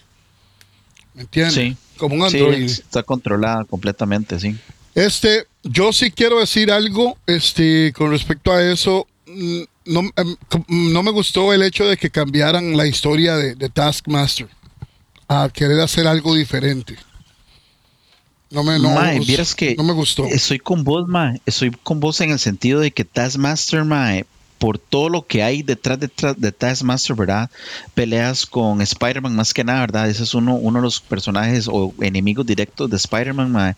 ¿Me entiende? Sí. Como un Sí, androide. está controlada completamente, sí. Este, yo sí quiero decir algo, este, con respecto a eso. Mm, No, em, com- no me gustó el hecho de que cambiaran la historia de, de Taskmaster a querer hacer algo diferente. No me, no, Mae, vieras que no me gustó. Estoy con vos, mae. Estoy con vos en el sentido de que Taskmaster, mae, por todo lo que hay detrás de, tra- de Taskmaster, ¿verdad? Peleas con Spider-Man más que nada, ¿verdad? Ese es uno, uno de los personajes o enemigos directos de Spider-Man.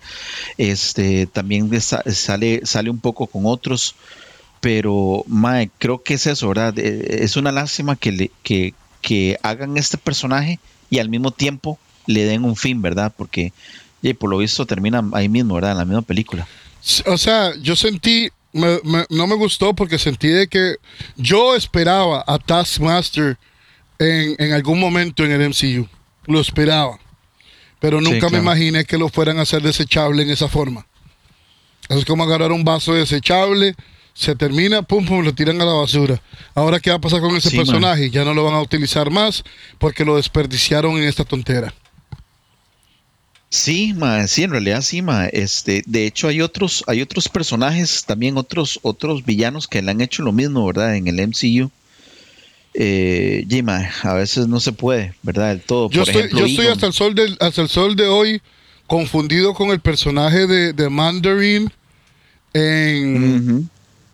Este, también sale, sale un poco con otros, pero, mae, creo que es eso, ¿verdad? Eh, Es una lástima que, le, que, que hagan este personaje y al mismo tiempo le den un fin, ¿verdad? Porque y por lo visto termina ahí mismo, ¿verdad? En la misma película. O sea, yo sentí, me- me- no me gustó porque sentí de que yo esperaba a Taskmaster en, en algún momento en el MCU. Lo esperaba. Pero Sí, nunca me imaginé que lo fueran a hacer desechable en esa forma. Es como agarrar un vaso desechable, se termina, pum, pum, lo tiran a la basura. Ahora, ¿qué va a pasar con ese Sí, man. personaje? Ya no lo van a utilizar más porque lo desperdiciaron en esta tontera. Sí, ma, sí, en realidad sí, ma. Este, de hecho, hay otros, hay otros personajes, también otros, otros villanos que le han hecho lo mismo, ¿verdad? En el MCU. Eh, a veces no se puede, ¿verdad? Del todo. Yo Por estoy, ejemplo, yo estoy hasta el sol del, hasta el sol de hoy confundido con el personaje de, de Mandarin en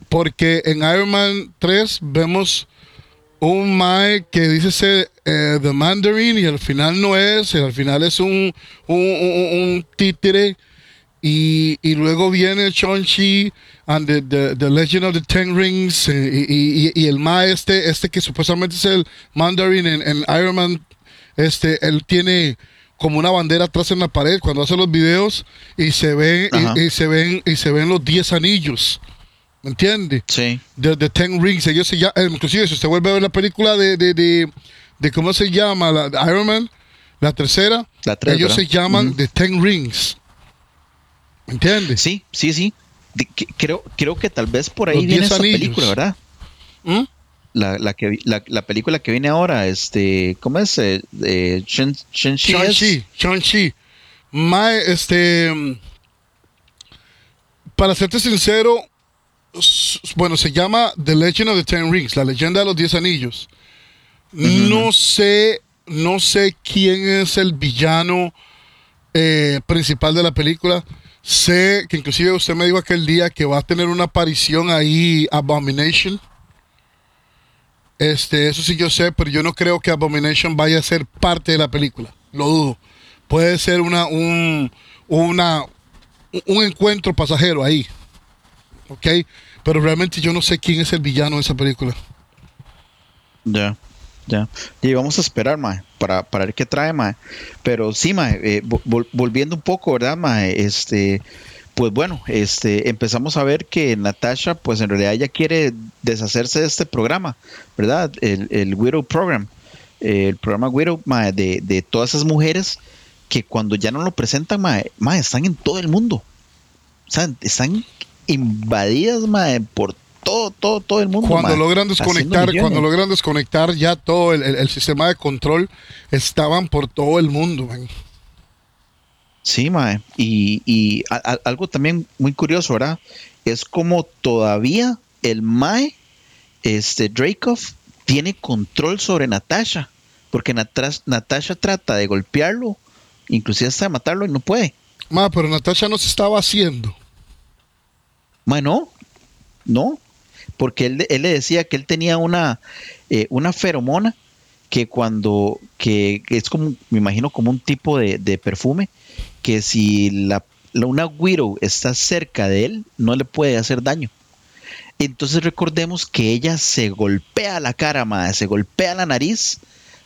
porque en Iron Man 3 vemos un Mae que dice ser eh, The Mandarin y al final no es, al final es un, un, un- un títere. Y, y luego viene Shang-Chi and the, the- the Legend of the Ten Rings eh, y, y- y el Mae este, este que supuestamente es el Mandarin en, en Iron Man, este, él tiene como una bandera atrás en la pared cuando hace los videos y se ven y, y se ven y se ven los 10 anillos. ¿Me entiende? Sí, de, de Ten Rings. Ellos se llama, inclusive si usted vuelve a ver la película de, de, de, de cómo se llama, la de Iron Man, la tercera, La tres, ellos se llaman. The Ten Rings. ¿Me entiendes? sí, sí, sí. De- que- creo, creo que tal vez por ahí Los viene esa película, ¿verdad? ¿Mm? La, la, que, la, la película que viene ahora, este, ¿cómo es? Eh, eh, Shen- Shang-Chi Shang-Chi, este. mm, Para serte sincero, bueno, se llama The Legend of the Ten Rings, la leyenda de los diez anillos. No sé, no sé quién es el villano eh, principal de la película. Sé que inclusive usted me dijo aquel día que va a tener una aparición ahí Abomination. Este, eso sí yo sé, pero yo no creo que Abomination vaya a ser parte de la película. Lo dudo. Puede ser una, un, una, un encuentro pasajero ahí. ¿Ok? Pero realmente yo no sé quién es el villano de esa película. Ya, ya. Y vamos a esperar, mae, para, para ver qué trae, mae. Pero sí, mae, eh, vo- vol- volviendo un poco, ¿verdad, mae? Este, pues bueno, este, empezamos a ver que Natasha, pues en realidad ella quiere deshacerse de este programa, ¿verdad? El, el Widow Program. eh, el programa Widow, mae, de, de todas esas mujeres que cuando ya no lo presentan, mae, mae, están en todo el mundo. O sea, están invadidas, mae, por todo, todo, todo el mundo. Cuando logran desconectar, cuando logran desconectar ya todo el, el- el sistema de control, estaban por todo el mundo, man. Sí, mae. Y, y a- a- algo también muy curioso, ¿verdad? Es como todavía el mae, este Dracov, tiene control sobre Natasha. Porque Natas- Natasha trata de golpearlo, inclusive hasta de matarlo y no puede. Ma, pero Natasha no se estaba haciendo. Mae, no, no. Porque él, él le decía que él tenía una, eh, una feromona que cuando, que, que es como, me imagino como un tipo de, de perfume, que si la, la- una widow está cerca de él, no le puede hacer daño. Entonces recordemos que ella se golpea la cara, madre, se golpea la nariz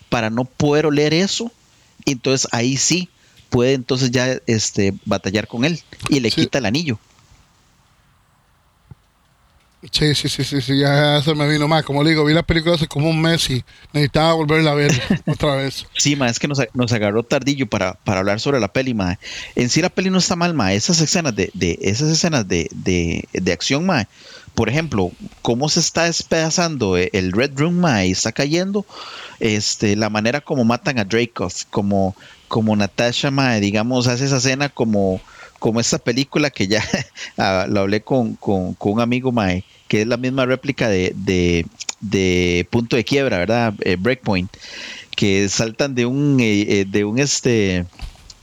para no poder oler eso. Entonces ahí sí puede entonces ya este, batallar con él y le Sí. quita el anillo. Sí, sí, sí, sí, sí, ya, se me vino más. Como le digo, vi la película hace como un mes y necesitaba volverla a ver otra vez. Sí, ma, es que nos, nos agarró tardillo para, para hablar sobre la peli, ma. En sí la peli no está mal, ma. Esas escenas de, de esas escenas de, de, de acción, ma. Por ejemplo, cómo se está despedazando el Red Room, ma, y está cayendo, este, la manera como matan a Dracov, como, como Natasha, ma, digamos, hace esa escena como, como esta película que ya ah, la hablé con, con, un amigo, ma, que es la misma réplica de, de, Punto de Quiebra, ¿verdad? Eh, Breakpoint que saltan de un eh, eh, de un este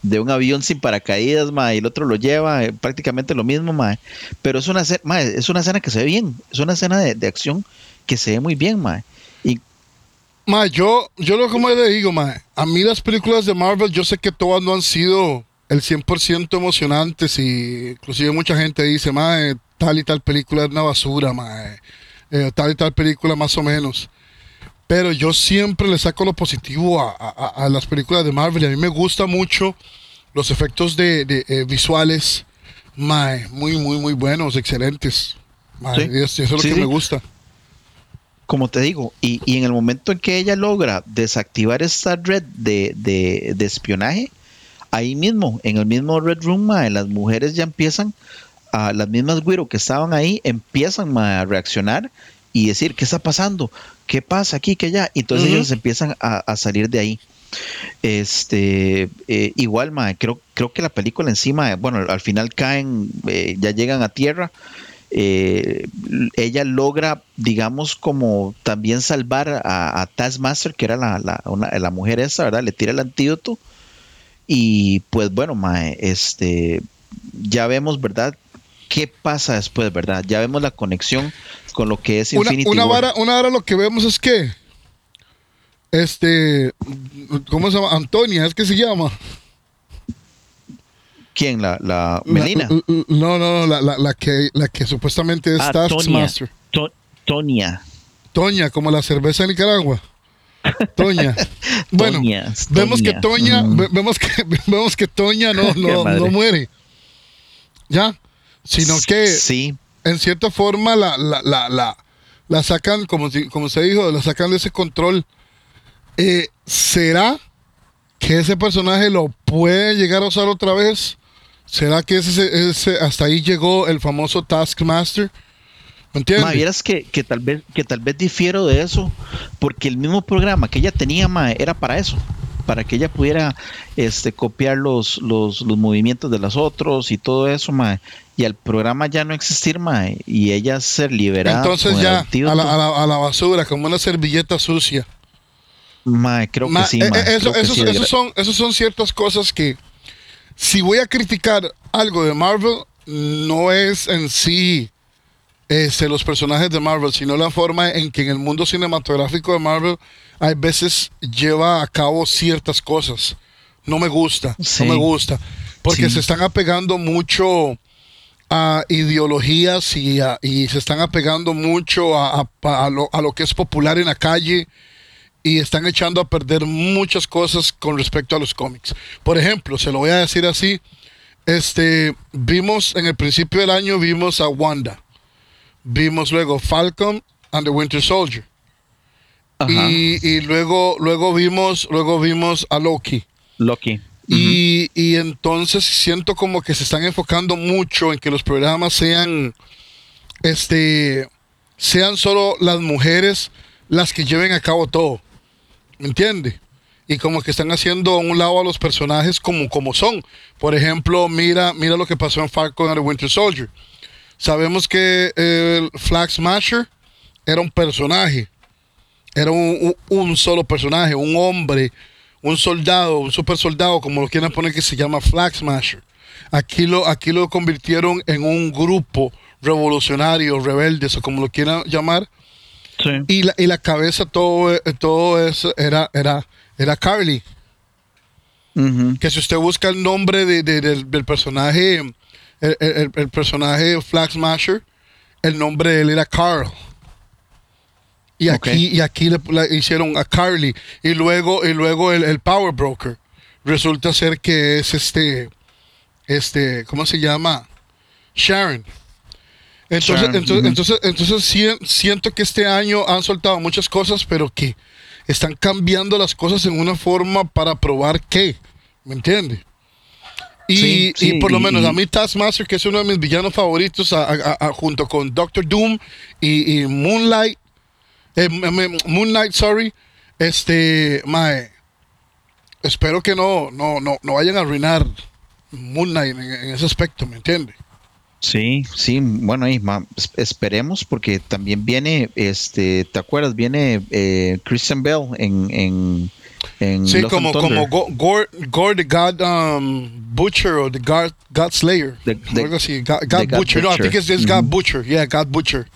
de un avión sin paracaídas, ma, y el otro lo lleva, eh, prácticamente lo mismo, ma. Pero es una, escena- ma, es una escena que se ve bien, es una escena de, de acción que se ve muy bien, ma. Y Ma, yo, yo lo como le digo, ma, a mí las películas de Marvel, yo sé que todas no han sido el 100% emocionantes y inclusive mucha gente dice, ma, eh, tal y tal película es una basura, ma, eh, tal y tal película más o menos. Pero yo siempre le saco lo positivo a, a- a las películas de Marvel a mí me gusta mucho los efectos de, de, eh, visuales, ma, eh, muy, muy, muy buenos, excelentes. Ma, Sí. y eso, eso es lo Sí, que sí. me gusta. como te digo, y, y en el momento en que ella logra desactivar esta red de, de- de espionaje, ahí mismo, en el mismo Red Room, las mujeres ya empiezan, a, las mismas güiro que estaban ahí, empiezan a reaccionar y decir, ¿qué está pasando? ¿Qué pasa aquí, que allá? Y entonces Ujú. ellos empiezan a, a salir de ahí. Este, eh, igual, ma, creo, creo que la película encima, bueno, al final caen, eh, ya llegan a tierra. eh, ella logra, digamos, como también salvar a, a Taskmaster, que era la, la, una- la mujer esa, ¿verdad? Le tira el antídoto. Y pues bueno, mae, este, ya vemos, ¿verdad? ¿Qué pasa después, verdad? Ya vemos la conexión con lo que es una, Infinity una War. vara, una vara lo que vemos es que este ¿cómo se llama? Antonia, es que se llama. ¿Quién? La, la Melina. l- l- no, no, no, la, la- la que la que supuestamente es Ah, Tonia. Taskmaster. To- Tonia. Toña, como la cerveza de Nicaragua. Toña. Bueno, vemos que Toña. Toña, Mm. ve- vemos que vemos que Toña no no, no muere. Ya, sino que Sí, en cierta forma la, la, la, la, la sacan, como, si- como se dijo, la sacan de ese control. Eh, ¿Será que ese personaje lo puede llegar a usar otra vez? ¿Será que ese, ese- hasta ahí llegó el famoso Taskmaster? ¿Me entiendes? Ma, vieras que, que tal vez que tal vez difiero de eso, porque el mismo programa que ella tenía, ma, era para eso, para que ella pudiera este copiar los, los, los movimientos de los otros y todo eso, ma, y al programa ya no existir, ma, y ella ser liberada. Entonces ya, a la, a, la, a la basura, como una servilleta sucia. ma, creo que sí, eh, ma, eh, eso- creo que esos, sí, esos son, esos son ciertas cosas que, si voy a criticar algo de Marvel, no es en sí este, los personajes de Marvel, sino la forma en que en el mundo cinematográfico de Marvel hay veces lleva a cabo ciertas cosas. No me gusta, Sí. no me gusta, porque Sí. se están apegando mucho a ideologías y, a- y se están apegando mucho a, a- a lo, a lo que es popular en la calle y están echando a perder muchas cosas con respecto a los cómics. Por ejemplo, se lo voy a decir así, este, vimos en el principio del año, vimos a Wanda, vimos luego Falcon and the Winter Soldier. y, y, luego, luego vimos, luego vimos a Loki. Loki. y, y, entonces siento como que se están enfocando mucho en que los programas sean, este, sean solo las mujeres las que lleven a cabo todo. ¿Me entiende? Y como que están haciendo un lado a los personajes como, como son. Por ejemplo, mira, mira lo que pasó en Falcon and the Winter Soldier. Sabemos que el Flag Smasher era un personaje. Era un, solo personaje, un hombre, un soldado, un super soldado, como lo quieran poner, que se llama Flag Smasher. Aquí lo, aquí lo convirtieron en un grupo revolucionario, rebeldes, o como lo quieran llamar. Y, la, y la cabeza, todo, todo eso era, era, era Carly. Que si usted busca el nombre de, del, personaje, el, el, personaje Flag Smasher, el nombre de él era Carl. Y aquí, y aquí le, hicieron a Carly. Y luego, y luego el, Power Broker. Resulta ser que es este. Este. ¿Cómo se llama? Sharon. Entonces, entonces, entonces, siento que este año han soltado muchas cosas, pero que están cambiando las cosas en una forma para probar que. ¿Me entiende? Y, y, por lo menos a mí Taskmaster, que es uno de mis villanos favoritos, junto con Doctor Doom y Moonlight, eh, Moon Knight, sorry. Este, mae. Espero que no, no, no, no vayan a arruinar Moon Knight en, ese aspecto, ¿me entiende? Sí, sí, bueno, esperemos porque también viene, este, ¿te acuerdas? Viene eh, Christian Bell en, en, en sí, como, como Gore, Gore, the God um, Butcher o the God, God Slayer, algo así, God, Butcher. no, I think it's, it's God Butcher, yeah, God Butcher.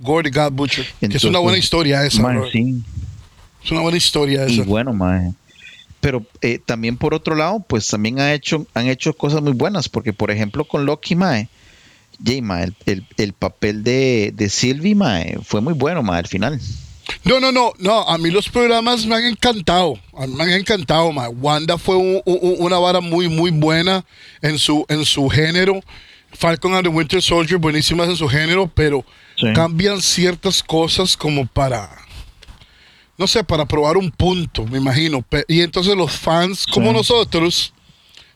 Gordy God Butcher. que es una buena historia esa. Es una buena historia esa. Y bueno, mae. Pero eh, también por otro lado, pues también ha hecho, han hecho cosas muy buenas, porque por ejemplo con Loki, mae, Jay, mae, el, el, papel de, de Sylvie, mae, fue muy bueno, mae, al final. No, no, no, no, a mí los programas me han encantado, a mí me han encantado, mae. Wanda fue una vara muy, muy buena en su, en su género. Falcon and the Winter Soldier, buenísimas en su género, pero cambian ciertas cosas como para, no sé, para probar un punto, me imagino. Y entonces los fans, como nosotros,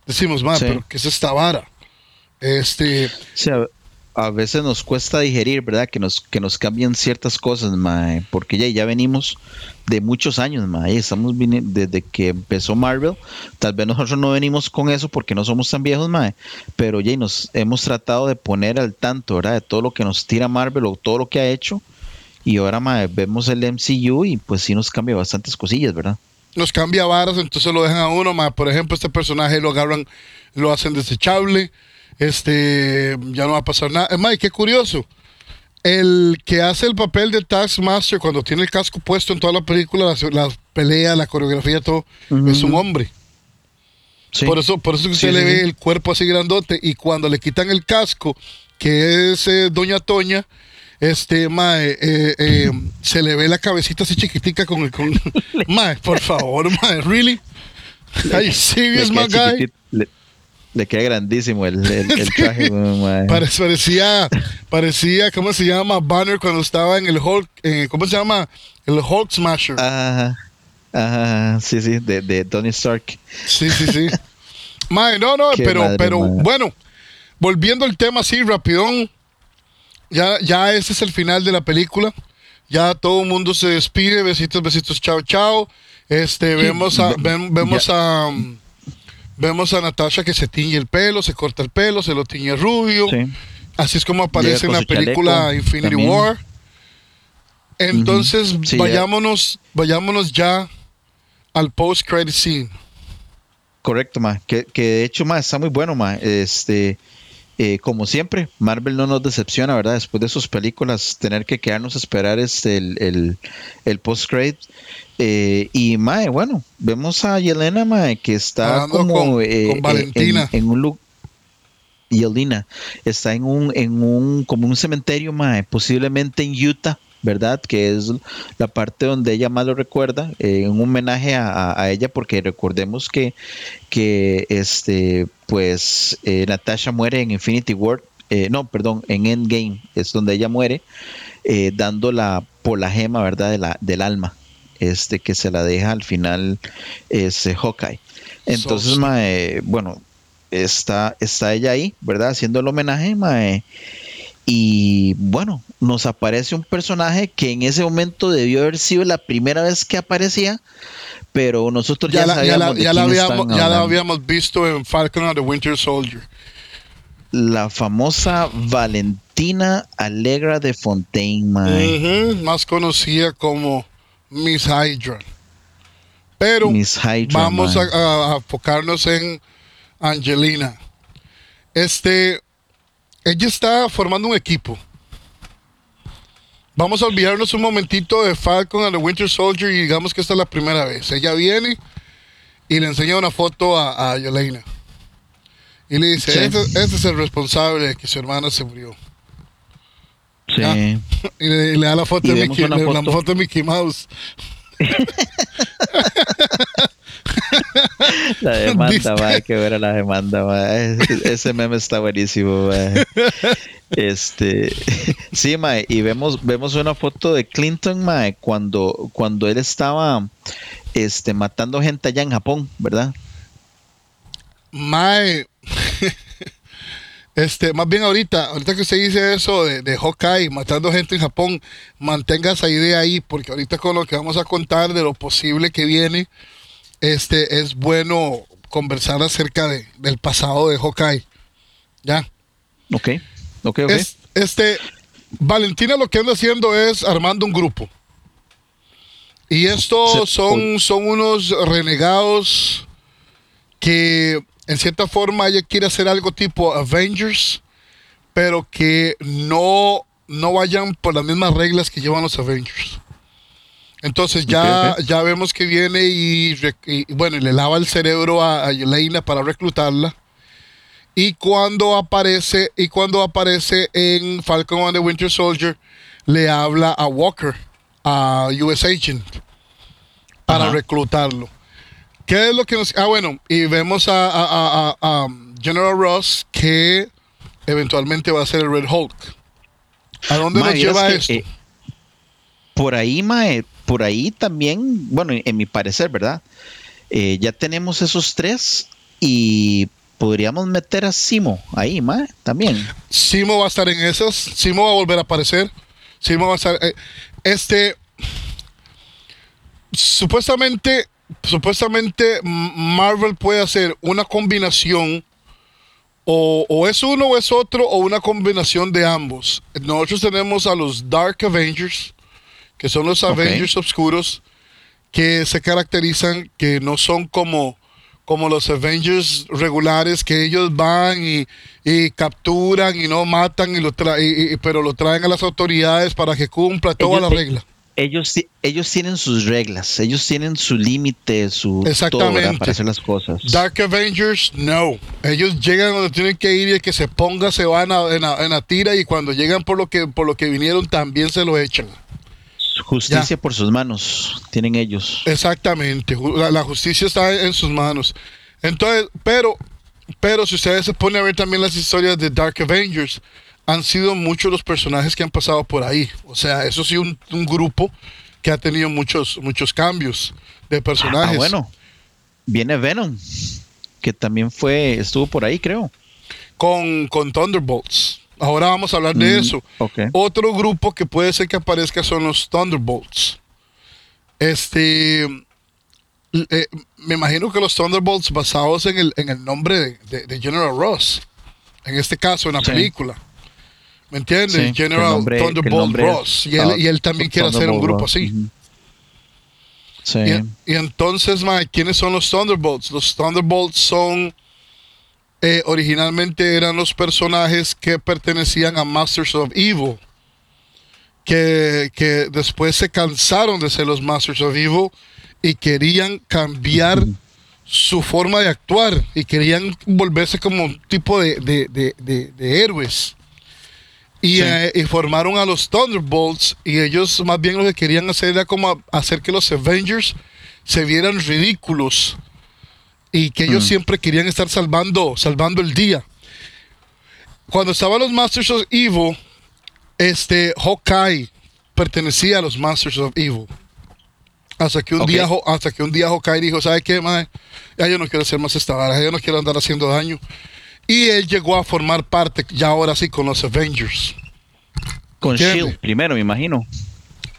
decimos, más, pero ¿qué es esta vara? Este. a, veces nos cuesta digerir, ¿verdad? Que nos, que nos cambien ciertas cosas, mae, porque ya, ya venimos de muchos años, mae, estamos desde que empezó Marvel, tal vez nosotros no venimos con eso porque no somos tan viejos, mae, pero ya nos hemos tratado de poner al tanto, ¿verdad? De todo lo que nos tira Marvel o todo lo que ha hecho, y ahora, mae, vemos el MCU y pues sí nos cambia bastantes cosillas, ¿verdad? Nos cambia varas, entonces lo dejan a uno, mae, por ejemplo, este personaje lo agarran, lo hacen desechable, este, ya no va a pasar nada, es más, qué curioso, el que hace el papel de Taskmaster cuando tiene el casco puesto en toda la película, la, pelea, la coreografía, todo, es un hombre. Por eso, por eso que se le ve el cuerpo así grandote y cuando le quitan el casco, que es eh, Doña Toña, este, mae, eh, eh, se le ve la cabecita así chiquitica con el, con, mae, por favor, mae, really? Are you serious, my guy? Le queda grandísimo el, traje. parecía, parecía, ¿cómo se llama? Banner cuando estaba en el Hulk, ¿cómo se llama? El Hulk Smasher. Ajá, ajá, sí, sí, de, Tony Stark. Sí, sí, sí. no, no, pero, pero bueno, volviendo al tema así, rapidón, ya, ya ese es el final de la película. Ya todo el mundo se despide, besitos, besitos, chao, chao. Este, vemos a, vemos a... Vemos a Natasha que se tiñe el pelo, se corta el pelo, se lo tiñe rubio. Así es como aparece en la película Infinity War. Entonces, vayámonos, vayámonos ya al post credit scene. Correcto, ma. Que, de hecho, ma, está muy bueno, ma. Este, eh, como siempre, Marvel no nos decepciona, ¿verdad? Después de sus películas, tener que quedarnos a esperar este, el, el, el post credit eh, y Mae, bueno, vemos a Yelena Mae que está como eh, Valentina. En, un look. Yelena está en un, en un, como un cementerio, Mae, posiblemente en Utah, ¿verdad? Que es la parte donde ella más lo recuerda, eh, en un homenaje a, ella, porque recordemos que, que este, pues, Natasha muere en Infinity War, no, perdón, en Endgame es donde ella muere, dando la, por la gema, ¿verdad? De la, del alma este que se la deja al final es eh, Hawkeye. Entonces, mae, bueno, está, está ella ahí, ¿verdad? Haciendo el homenaje, mae. Y bueno, nos aparece un personaje que en ese momento debió haber sido la primera vez que aparecía, pero nosotros ya, la, sabíamos ya, la, habíamos, ya la habíamos visto en Falcon and the Winter Soldier. La famosa Valentina Alegra de Fontaine, más conocida como Miss Hydra. Pero vamos a, enfocarnos en Angelina. Este, ella está formando un equipo. Vamos a olvidarnos un momentito de Falcon and the Winter Soldier y digamos que esta es la primera vez. Ella viene y le enseña una foto a, a Yelena. Y le dice, este, este, es el responsable de que su hermana se murió. Sí. Y, le, da la foto, de Mickey, la foto de Mickey Mouse. la demanda, va, hay que ver a la demanda, va. Ese meme está buenísimo, Este, sí, mae, y vemos, vemos una foto de Clinton, mae, cuando, cuando él estaba este, matando gente allá en Japón, ¿verdad? Mae, este, más bien ahorita, ahorita que se dice eso de, de Hawkeye matando gente en Japón, mantenga esa idea ahí, porque ahorita con lo que vamos a contar de lo posible que viene, este, es bueno conversar acerca de, del pasado de Hawkeye. ¿Ya? Ok, ok, ok. este, Valentina lo que anda haciendo es armando un grupo. Y estos son, son unos renegados que en cierta forma ella quiere hacer algo tipo Avengers, pero que no, no vayan por las mismas reglas que llevan los Avengers. Entonces ya, ya vemos que viene y, bueno, le lava el cerebro a, a para reclutarla. Y cuando aparece, y cuando aparece en Falcon and the Winter Soldier, le habla a Walker, a US Agent, para reclutarlo. ¿Qué es lo que nos.? Ah, bueno, y vemos a, um, General Ross que eventualmente va a ser el Red Hulk. ¿A dónde nos lleva esto? Eh, por ahí, Mae, por ahí también, bueno, en, mi parecer, ¿verdad? Eh, ya tenemos esos tres y podríamos meter a Simo ahí, Mae, también. Simo va a estar en esos, Simo va a volver a aparecer. Simo va a estar. Eh, este. Supuestamente supuestamente Marvel puede hacer una combinación o, es uno o es otro o una combinación de ambos. Nosotros tenemos a los Dark Avengers, que son los Avengers oscuros, que se caracterizan que no son como, como los Avengers regulares, que ellos van y, capturan y no matan, y lo pero lo traen a las autoridades para que cumpla toda la regla ellos, ellos tienen sus reglas, ellos tienen su límite, su Exactamente. para hacer las cosas. Dark Avengers, no. Ellos llegan donde tienen que ir y el que se ponga se van en, la, tira y cuando llegan por lo que por lo que vinieron también se lo echan. Justicia por sus manos, tienen ellos. Exactamente, la, la, justicia está en sus manos. Entonces, pero, pero si ustedes se ponen a ver también las historias de Dark Avengers, han sido muchos los personajes que han pasado por ahí. O sea, eso sí, un, un grupo que ha tenido muchos, muchos cambios de personajes. Ah, bueno. Viene Venom, que también fue, estuvo por ahí, creo. Con, con Thunderbolts. Ahora vamos a hablar de mm, eso. Otro grupo que puede ser que aparezca son los Thunderbolts. Este. Eh, me imagino que los Thunderbolts basados en el, en el nombre de, General Ross. En este caso, en la película. ¿Me entiendes? General Thunderbolt Ross. Y él, también quiere hacer un grupo así. Sí. Y, entonces, Mike, ¿quiénes son los Thunderbolts? Los Thunderbolts son. Eh, originalmente eran los personajes que pertenecían a Masters of Evil. Que, que después se cansaron de ser los Masters of Evil y querían cambiar su forma de actuar y querían volverse como un tipo de, de héroes. Eh, y, formaron a los Thunderbolts y ellos más bien lo que querían hacer era como hacer que los Avengers se vieran ridículos y que ellos mm. siempre querían estar salvando, salvando el día. Cuando estaban los Masters of Evil, este Hawkeye pertenecía a los Masters of Evil. Hasta que un día, hasta que un día Hawkeye dijo, ¿sabe qué, mae? Ya yo no quiero hacer más esta vara, ya yo no quiero andar haciendo daño. Y él llegó a formar parte, ya ahora sí, con los Avengers. Con. Shield primero, me imagino.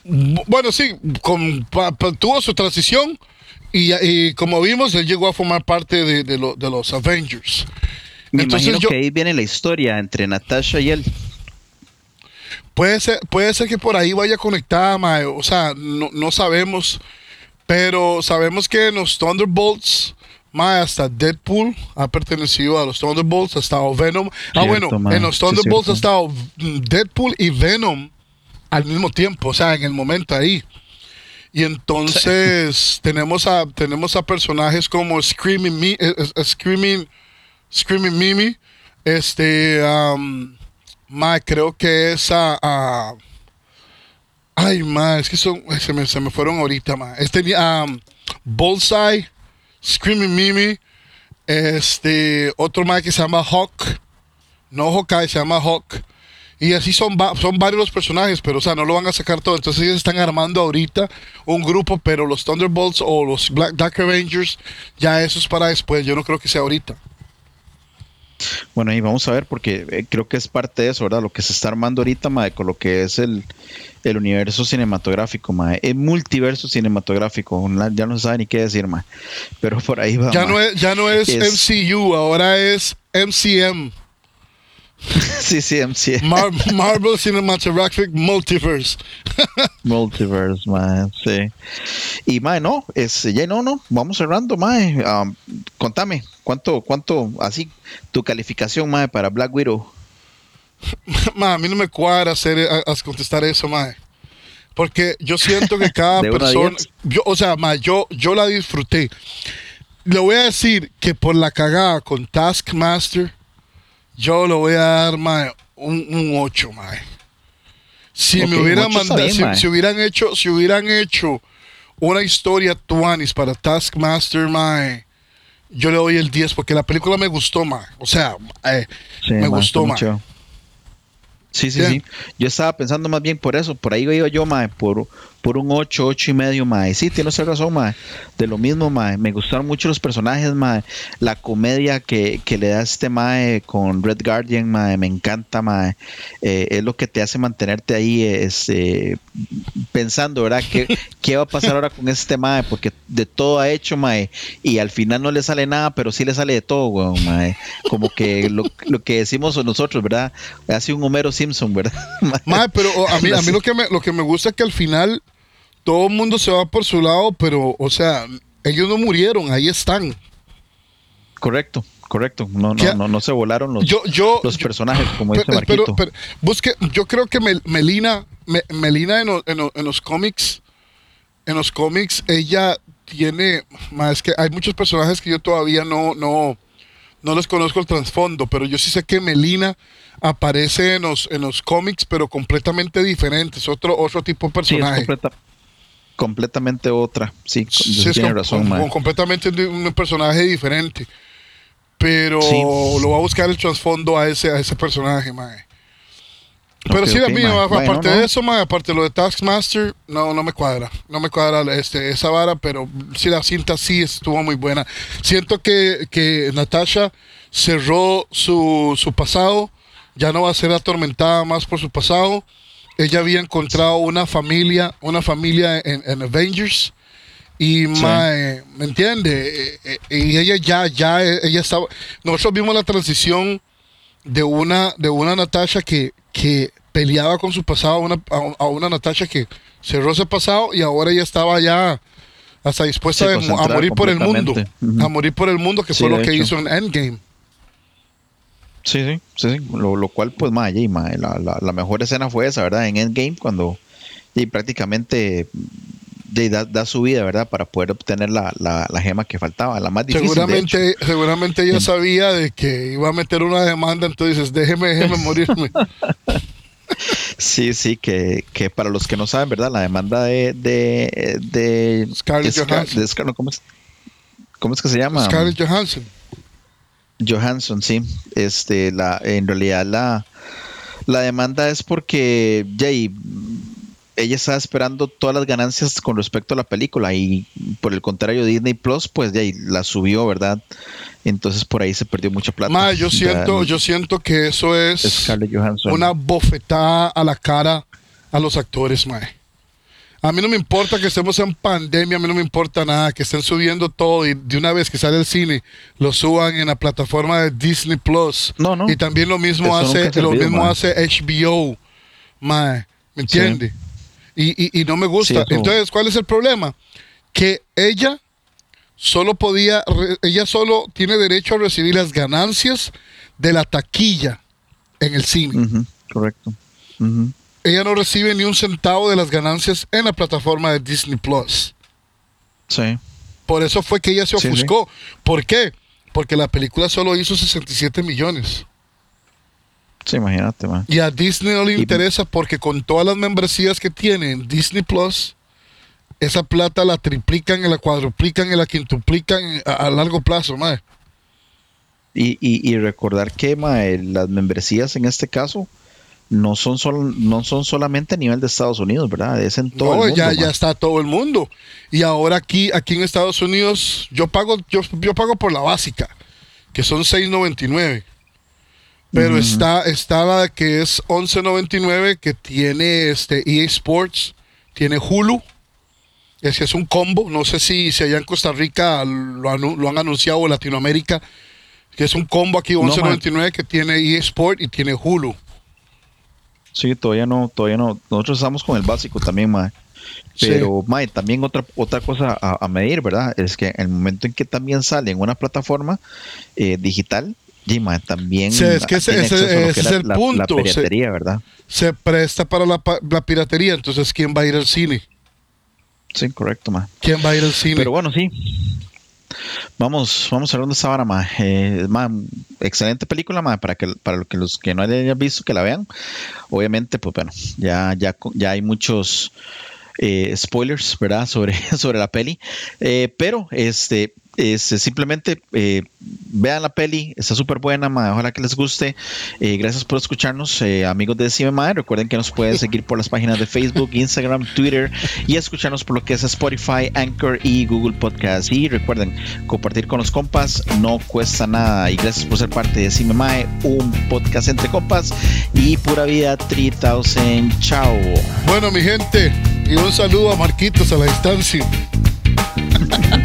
Bu- Bueno, sí, con- tuvo su transición y, y como vimos, él llegó a formar parte de, de lo- de los Avengers. Me Entonces imagino yo- que ahí viene la historia entre Natasha y él. Puede ser, puede ser que por ahí vaya conectada, mae. O sea, no, no sabemos. Pero sabemos que en los Thunderbolts, mae, hasta Deadpool ha pertenecido a los Thunderbolts, ha estado Venom. ah, Cierto, bueno, mae, en los sí, Thunderbolts ha cierto. estado Deadpool y Venom al mismo tiempo, o sea, en el momento ahí. Y entonces tenemos a tenemos a personajes como Screaming Me, eh, eh, Screaming Screaming Mimi, este um, ma, creo que es a, ay ma, es que son se me, se me fueron ahorita, ma. Este um, Bullseye, Screaming Mimi, este otro ma que se llama Hawk, no Hawkeye, se llama Hawk. Y así son, son varios los personajes, pero o sea, no lo van a sacar todo. Entonces ellos están armando ahorita un grupo, pero los Thunderbolts o los Black Dark Avengers, ya eso es para después. Yo no creo que sea ahorita. Bueno, ahí vamos a ver, porque eh, creo que es parte de eso, ¿verdad? Lo que se está armando ahorita, mae, con lo que es el, el universo cinematográfico, mae. El multiverso cinematográfico. Ya no se sabe ni qué decir, mae. Pero por ahí va. Ya mae. no es, ya no es, Es- MCU, ahora es MCM. sí, sí, MC. Mar- Marvel Cinematographic Multiverse. Multiverse, mae, sí. Y, mae, no, es, ya no, no, vamos cerrando, mae. Um, contame, ¿cuánto, cuánto, así, tu calificación, mae, para Black Widow? Ma, a mí no me cuadra hacer, a, a contestar eso, mae. Porque yo siento que cada persona, yo, o sea, ma, yo, yo la disfruté. Le voy a decir que por la cagada con Taskmaster, yo le voy a dar, ma, un, un 8, ma. Si me hubieran mandado, bien, si, mae. si hubieran hecho, si hubieran hecho una historia tuanis para Taskmaster, ma, yo le doy el 10 porque la película me gustó, ma. O sea, eh, Sí, me mae, gustó, está ma. mucho. Sí, sí, Bien. sí. Yo estaba pensando más bien por eso. Por ahí iba yo, mae, por, por un 8, 8 y medio, mae. Sí, tiene usted razón, mae. De lo mismo, mae. Me gustaron mucho los personajes, mae. La comedia que, que le da este mae con Red Guardian, mae. Me encanta, mae. Eh, es lo que te hace mantenerte ahí este, pensando, ¿verdad? ¿Qué, ¿Qué va a pasar ahora con este mae? Porque de todo ha hecho, mae. Y al final no le sale nada, pero sí le sale de todo, weón, mae. Como que lo, lo que decimos nosotros, ¿verdad? Hace un Homero Simpson, ¿verdad? Mae. Mae, pero o, a mí, a mí lo, que me, lo que me gusta es que al final todo el mundo se va por su lado, pero, o sea, ellos no murieron, ahí están. Correcto, correcto. No, no, no, no se volaron los, Yo, yo, los yo- personajes, como dice pero, Marquito. pero- pero busque, yo creo que Mel- Melina, Me- Melina en, en lo- en los cómics, en los cómics, ella tiene, más que hay muchos personajes que yo todavía no, no, no les conozco el trasfondo, pero yo sí sé que Melina aparece en los, en los cómics, pero completamente diferentes, otro, otro tipo de sí, es personaje. completa- completamente otra. Sí, Sí, tiene razón, completamente un personaje diferente. Pero Sí. lo voy a buscar el trasfondo a ese, a ese personaje, mae. Pero Ok, sí, ok, a mí, mae. a- Bueno, aparte no. de eso, mae, aparte de lo de Taskmaster, no, no me cuadra. No me cuadra este, esa vara, pero sí, la cinta sí estuvo muy buena. Siento que, que Natasha cerró su, su pasado, ya no va a ser atormentada más por su pasado. Ella había encontrado una familia, una familia en, en Avengers. Y mae, ¿me entiende? Eh, eh, Y ella ya, ya, eh, ella estaba. Nosotros vimos la transición de una, de una Natasha que, que peleaba con su pasado a una, a, una Natasha que cerró ese pasado y ahora ella estaba ya hasta dispuesta Sí, de mo- a morir por el mundo. A morir por el mundo, que Sí, fue lo que hecho. hizo en Endgame. Sí, sí, sí, sí. Lo, lo cual, pues, mae, y, mae, la, la, la mejor escena fue esa, ¿verdad? En Endgame, cuando y prácticamente de, da, da su vida, ¿verdad? Para poder obtener la, la, gema que faltaba, la más difícil. de hecho. Seguramente, seguramente ella Sí. sabía de que iba a meter una demanda, entonces déjeme, déjeme morirme. Sí, sí, que, que para los que no saben, ¿verdad? La demanda de... de, de Scarlett Johansson. de Scar- ¿cómo, es, ¿Cómo es que se llama? Scarlett Johansson. Johansson, sí. Este, la, en realidad la, la demanda es porque Jay, ella estaba esperando todas las ganancias con respecto a la película y por el contrario Disney Plus pues ya la subió, ¿verdad? Entonces por ahí se perdió mucha plata. Ma, yo siento, yo siento que eso es una bofetada a la cara a los actores, mae. A mí no me importa que estemos en pandemia, a mí no me importa nada, que estén subiendo todo y de una vez que sale el cine lo suban en la plataforma de Disney Plus. No, no. Y también lo mismo hace, lo mismo hace HBO, mae. ¿Me entiende? Y, no me gusta. Entonces, ¿cuál es el problema? Que ella solo podía, ella solo tiene derecho a recibir las ganancias de la taquilla en el cine. Correcto. Ella no recibe ni un centavo de las ganancias en la plataforma de Disney Plus. Sí. Por eso fue que ella se ofuscó. ¿Por qué? Porque la película solo hizo 67 millones. Sí, imagínate, man. Y a Disney no le interesa porque con todas las membresías que tiene en Disney Plus, esa plata la triplican y la cuadruplican y la quintuplican a, largo plazo, man. Y, y, recordar que las membresías en este caso no son, no son solamente a nivel de Estados Unidos, ¿verdad? Es en todo el mundo. Ya, ya está todo el mundo. Y ahora aquí, aquí en Estados Unidos, yo pago, yo, yo pago por la básica, que son 6.99 pero está, está la que es 11.99 que tiene este EA Sports, tiene Hulu. Ese es un combo. No sé si, si allá en Costa Rica lo, han anunciado en Latinoamérica. Que es un combo aquí 11.99 que tiene EA Sports y tiene Hulu. Sí, todavía no, todavía no. Nosotros estamos con el básico también, mae. Pero, mae, también otra, otra cosa a, medir, ¿verdad? Es que en el momento en que también sale en una plataforma eh, digital, Gima también. es que ese, es el punto. La piratería, ¿verdad? Se presta para la, piratería, entonces ¿quién va a ir al cine? Sí, correcto, ma. ¿Quién va a ir al cine? Pero bueno, sí. Vamos, vamos a hablar de esa vara, ma. Eh, excelente película, ma, para que para los que no hayan visto que la vean. Obviamente, pues bueno, ya, ya, ya hay muchos eh, spoilers, ¿verdad? Sobre, sobre la peli. Eh, pero este es, simplemente eh, vean la peli, está súper buena, ojalá que les guste. Eh, gracias por escucharnos, eh, amigos de CMMA. Recuerden que nos pueden seguir por las páginas de Facebook, Instagram, Twitter y escucharnos por lo que es Spotify, Anchor y Google Podcast. Y recuerden, compartir con los compas no cuesta nada. Y gracias por ser parte de CMMA, un podcast entre compas y pura vida 3000. Chao. Bueno, mi gente, y un saludo a Marquitos a la distancia.